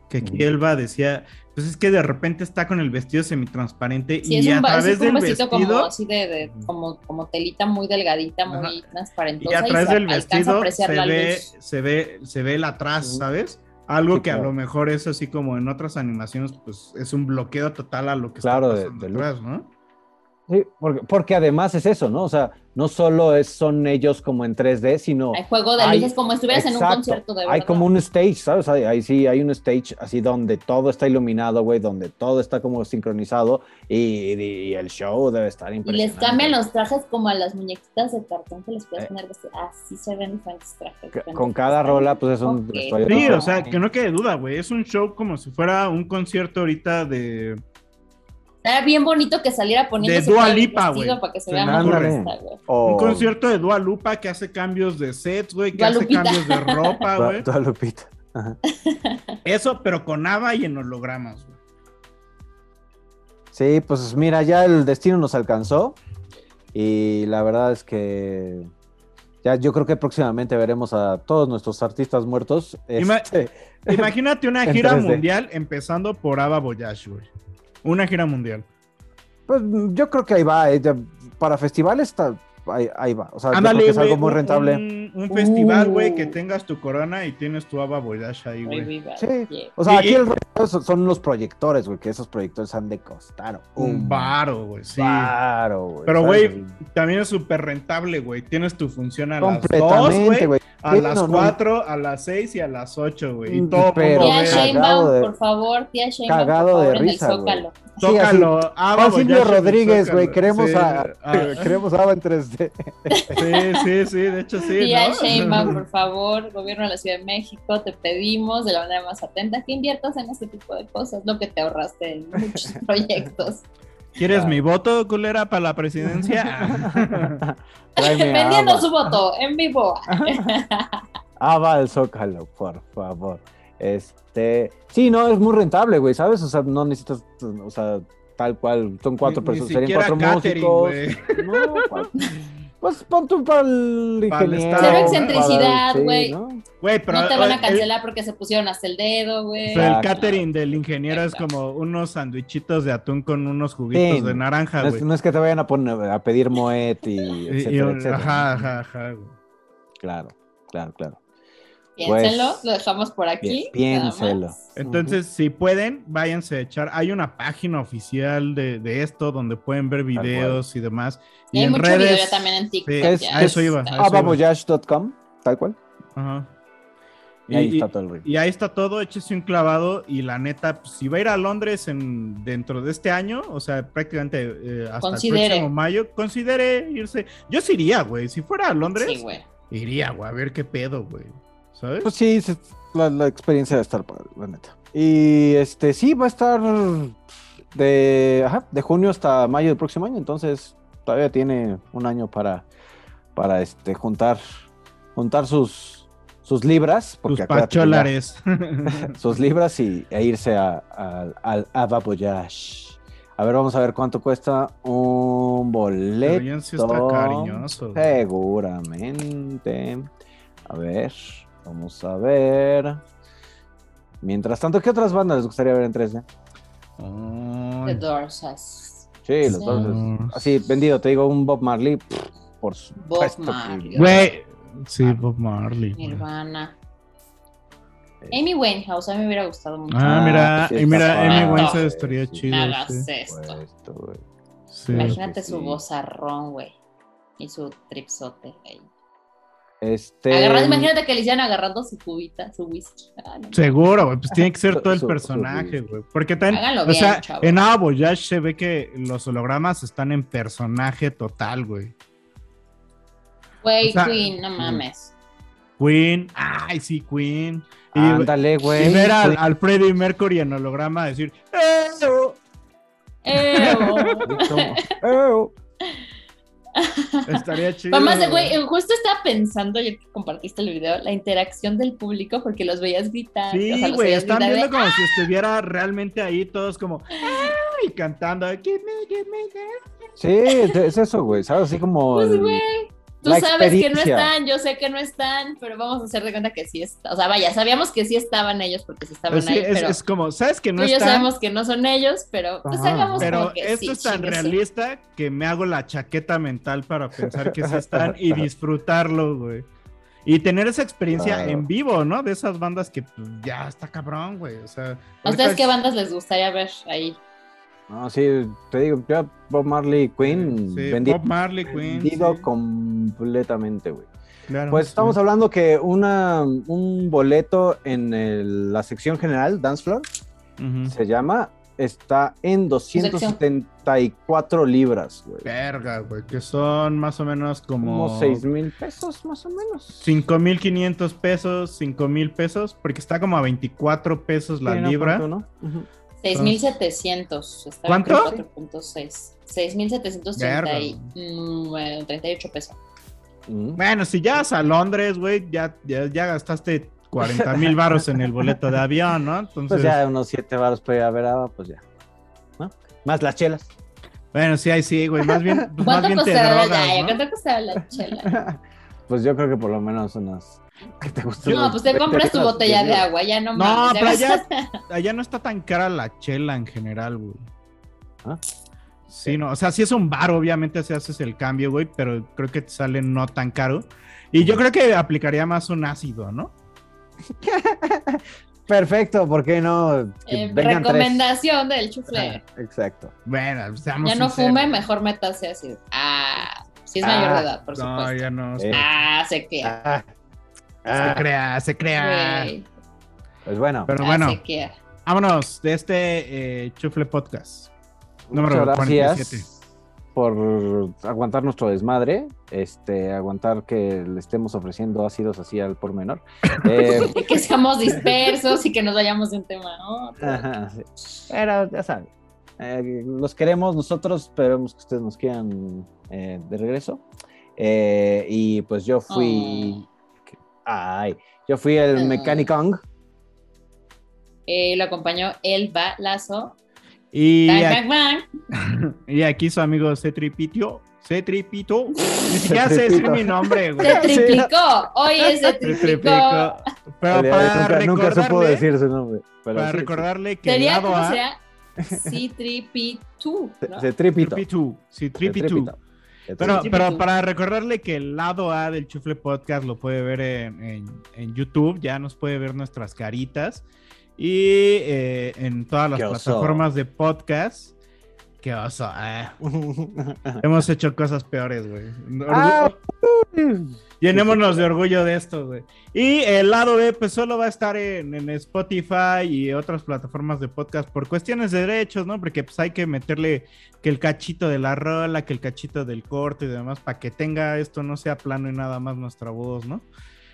que aquí. Elba decía, pues es que de repente está con el vestido semitransparente Sí, y es a través del vestido vestido como así de, de- como, como telita muy delgadita, muy y transparentosa. a través se del vestido se ve, se ve, se ve el atrás, ¿sabes? Algo Sí, que a lo mejor es así como en otras animaciones, pues es un bloqueo total a lo que Claro, de- está pasando de atrás, ¿no? Sí, porque, porque además es eso, ¿no? O sea, no solo es, son ellos como en 3D, sino... Hay juego de hay- luces como estuvieras en un concierto de verdad. Hay como un stage, ¿sabes? Ahí, ahí sí hay un stage así donde todo está iluminado, güey, donde todo está como sincronizado y, y el show debe estar Y les impresionante. cambian los trajes como a las muñequitas de cartón que les puedes poner vestido. Así se ven diferentes trajes. Con cada rola, pues es un Ok. vestuario Sí, o sea, que no quede duda, güey. Es un show como si fuera un concierto ahorita de. Era bien bonito que saliera poniéndose Dua todo el Lipa, vestido güey. para que se vea más ocurre. realista, güey. O- Un concierto de Dua Lupa que hace cambios de sets, güey, que Dua hace Lupita. cambios de ropa, Dua- güey. Dua Lupita. Ajá. Eso, pero con ABBA y en hologramas, güey. Sí, pues mira, ya el destino nos alcanzó y la verdad es que ya yo creo que próximamente veremos a todos nuestros artistas muertos. Ima- este, Imagínate una gira 3D. mundial empezando por ABBA Voyage, güey. Una gira mundial. Pues yo creo que ahí va. eh, para festivales ahí, ahí va. O sea, Ándale, creo que es algo muy rentable. Un, un festival, güey, Uh. que tengas tu corona y tienes tu ABBA Voyage ahí, güey. Sí. yeah. O sea, Y- aquí y- el rollo son- los proyectores, güey, que esos proyectores han de costar Un varo, güey, sí. Claro, güey. Pero, güey, también es súper rentable, güey. Tienes tu función a las 2, Completamente, güey. A Sí, las no, no. 4, a las 6 y a las 8, güey. Y Mm, todo pero- Tía Sheinbaum, de- por favor, tía Sheinbaum, cagado por de favor, en el risa, Tócalo. ABBA Juan Silvio Rodríguez, güey, queremos Sí, a queremos a Ava en 3D. Sí, sí, sí, de hecho sí, Tía ¿no? Sheinbaum, por favor, gobierno de la Ciudad de México, te pedimos de la manera más atenta que inviertas en este tipo de cosas, lo que te ahorraste en muchos proyectos. ¿Quieres Claro. mi voto, culera, para la presidencia? Vendiendo su voto en vivo. Ava al Zócalo, por favor. Este, sí, no, es muy rentable, güey, ¿sabes? O sea, no necesitas, o sea, tal cual, son cuatro Ni- personas, Ni serían cuatro catering, músicos. No, cuatro. Pues pon tú para el el ingeniero. Cero ¿no? excentricidad, el- güey. pero no te van a el- cancelar porque se pusieron hasta el dedo, güey. Pero el Exacto. catering del ingeniero es como unos sandwichitos de atún con unos juguitos Sí, de naranja, No es, güey. no es que te vayan a poner a pedir moet y Y- y- etcétera, etcétera. Ajá, ajá, ajá. güey. Claro, claro, claro. Piénsenlo, Pues, lo dejamos por aquí. piénselo. Entonces, si pueden, váyanse a echar. Hay una página oficial de, de esto donde pueden ver videos y demás. Y hay en mucho video también en TikTok. Sí, Es, ya. a eso es iba. a eso iba. abavoyage.com, tal cual. Ajá. Y ahí está todo el ritmo. Y ahí está todo, échese un clavado y la neta, pues, si va a ir a Londres en, dentro de este año, o sea, prácticamente eh, hasta Considere. el próximo mayo, considere irse. Yo sí iría, güey. Si fuera a Londres, Sí, güey. iría, güey, a ver qué pedo, güey. ¿Sabes? Pues sí, se- la, la experiencia de estar padre, la neta. Y este sí, va a estar de, ajá, de junio hasta mayo del próximo año, entonces todavía tiene un año para, para este, juntar, juntar sus, sus libras. Ya- pacholares. sus libras y, e irse a- a- al. A ver, vamos a ver cuánto cuesta un boleto. Pero ya sí está cariñoso. Seguramente. A ver, vamos a ver. Mientras tanto, ¿qué otras bandas les gustaría ver en 3D? The Doors. Sí, los Sí. dos. Así, vendido, te digo, un Bob Marley. pff, Por Bob supuesto. que- Marley. Güey. Sí, Bob Marley. Nirvana. Amy Winehouse, a mí me hubiera gustado mucho. Ah, mira, sí, y mira. Amy Winehouse No. estaría Sí, chido. Hagas sí. esto. Imagínate sí, su sí. vozarrón, güey. Y su tripsote ahí. Este. Agarrando- imagínate que le hicieran agarrando su cubita, su whisky. Ah, no. Seguro, güey, pues tiene que ser todo el personaje, güey. Porque también, Háganlo o bien, sea, en Ava Voyage se ve que los hologramas están en personaje total, güey. Güey, o sea, Queen, no mames. Queen, ay, sí, Queen. Y, Ándale, y güey. ver al, al Freddie Mercury en holograma decir, "Eh, oh", Eh, oh. Oh. Estaría chido. Mamá, de güey, eh, justo estaba pensando, ayer que compartiste el video, la interacción del público, porque los veías gritar. o sea, Sí, güey, veías están gritar de, viendo como si estuviera realmente ahí todos como, ay, cantando, give me, give me, give me". Sí, es es eso, güey, ¿sabes? Así como. Pues, el- güey. Tú La sabes que no están, yo sé que no están, pero vamos a hacer de cuenta que sí está. O sea, vaya, sabíamos que sí estaban ellos porque sí estaban Pues sí, ahí, es, pero es como, ¿sabes que no tú y yo están? sabemos que no son ellos, pero pues Ajá. hagamos Pero como que esto sí, es tan realista que me hago la chaqueta mental para pensar que sí están y disfrutarlo, güey. Y tener esa experiencia Claro. en vivo, ¿no? De esas bandas que pues, ya está cabrón, güey. O sea, ¿A ustedes qué es- bandas les gustaría ver ahí? No, sí, te digo, yo Bob Marley Queen Sí, vendi- Bob Marley, Queen. vendido sí, completamente, güey. claro, Pues sí. estamos hablando que una, un boleto en el- la sección general, Dance Floor, se llama, está en 274 libras, güey. Verga, güey, que son más o menos como... Como 6 mil pesos, más o menos. 5.500 pesos, 5.000 pesos, porque está como a 24 pesos la Sí, no, libra. 6,700. estaba ¿Cuánto? en 4.6. 6,738 y, mm, bueno, 38 pesos. Mm. Bueno, si ya vas a Londres, güey, ya, ya, ya gastaste 40 mil varos en el boleto de avión, ¿no? Entonces, Pues ya unos 7 baros para ir a ver a, pues ya. ¿no? Más las chelas. bueno, sí, ahí sí, güey, más bien, pues más ¿Cuánto bien te costará la drogas? ¿no? ¿Cuánto costará la chela? Pues yo creo que por lo menos unas. ¿Qué te gusta? No, pues te compras tu botella de agua, ya no No, mames. pero ya allá, allá no está tan cara la chela en general, güey. ¿Ah? Sí, no, o sea, sí es un bar, obviamente, si haces el cambio, güey, pero creo que te sale no tan caro. Y yo creo que aplicaría más un ácido, ¿no? Perfecto, ¿por qué no? Que Eh, tres. recomendación del chufle. Exacto. Bueno, seamos Ya no sinceros. fume, mejor métase así. Ah, si es mayor Ah, de edad, por No, supuesto. ya no. Eh. Ah, se queda. Ah, Se ah, crea, se crea. Güey, pues bueno, Pero ah, bueno, se queda. vámonos de este eh, Chufle Podcast. Número muchas 47. gracias por aguantar nuestro desmadre, este, aguantar que le estemos ofreciendo ácidos así al por menor. Eh, que seamos dispersos y que nos vayamos de un tema a otro. ajá, sí. Pero ya saben, eh, los queremos nosotros, esperemos que ustedes nos quieran eh, de regreso. Eh, y pues yo fui, ay, yo fui el. Mechanicong. Eh, lo acompañó el balazo. Y, aquí, y su amigo Cetripito. Cetripito. Ni siquiera sé decir mi nombre, güey. Se triplicó. Oye, se triplicó. Pero para nunca, nunca supo recordarle, decir su nombre. pero para sí, sí. recordarle que el lado A. C-3P2, ¿no? Cetripito. Cetripito. Cetripito. Cetripito. Pero, Sí, pero para recordarle que el lado A del Chufle Podcast lo puede ver en, en- en YouTube, ya nos puede ver nuestras caritas. Y eh, en todas las plataformas de podcast. Qué oso. ah. Hemos hecho cosas peores, güey. Llenémonos de orgullo de esto, güey. Y el lado B, pues solo va a estar en, en Spotify y otras plataformas de podcast por cuestiones de derechos, ¿no? Porque pues hay que meterle que el cachito de la rola, que el cachito del corte y demás, para que tenga esto no sea plano y nada más nuestra voz, ¿no?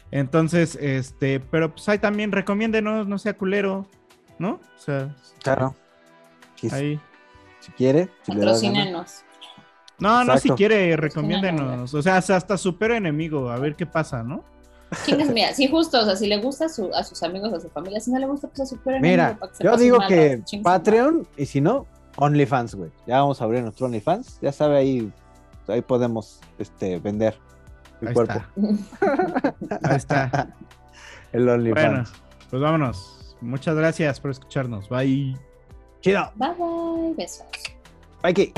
Entonces, este, pero pues ahí también recomiéndenos, no sea culero, ¿no? O sea, Claro. Si, ahí. si quiere, si le da No, no, si quiere, recomiéndenos. O sea, hasta super enemigo, a ver qué pasa, ¿no? Chingues, mira, sí, justo, o sea, si le gusta a, su- a sus amigos, a su familia, si no le gusta, pues a su perro. Mira, yo digo que Patreon y si no, OnlyFans, güey. Ya vamos a abrir nuestro OnlyFans. Ya sabe, ahí, ahí podemos este, vender el Ahí cuerpo. está. Ahí está. el Bueno, OnlyFans. pues vámonos. Muchas gracias por escucharnos. Bye. Chido. Bye bye, besos. Mikey.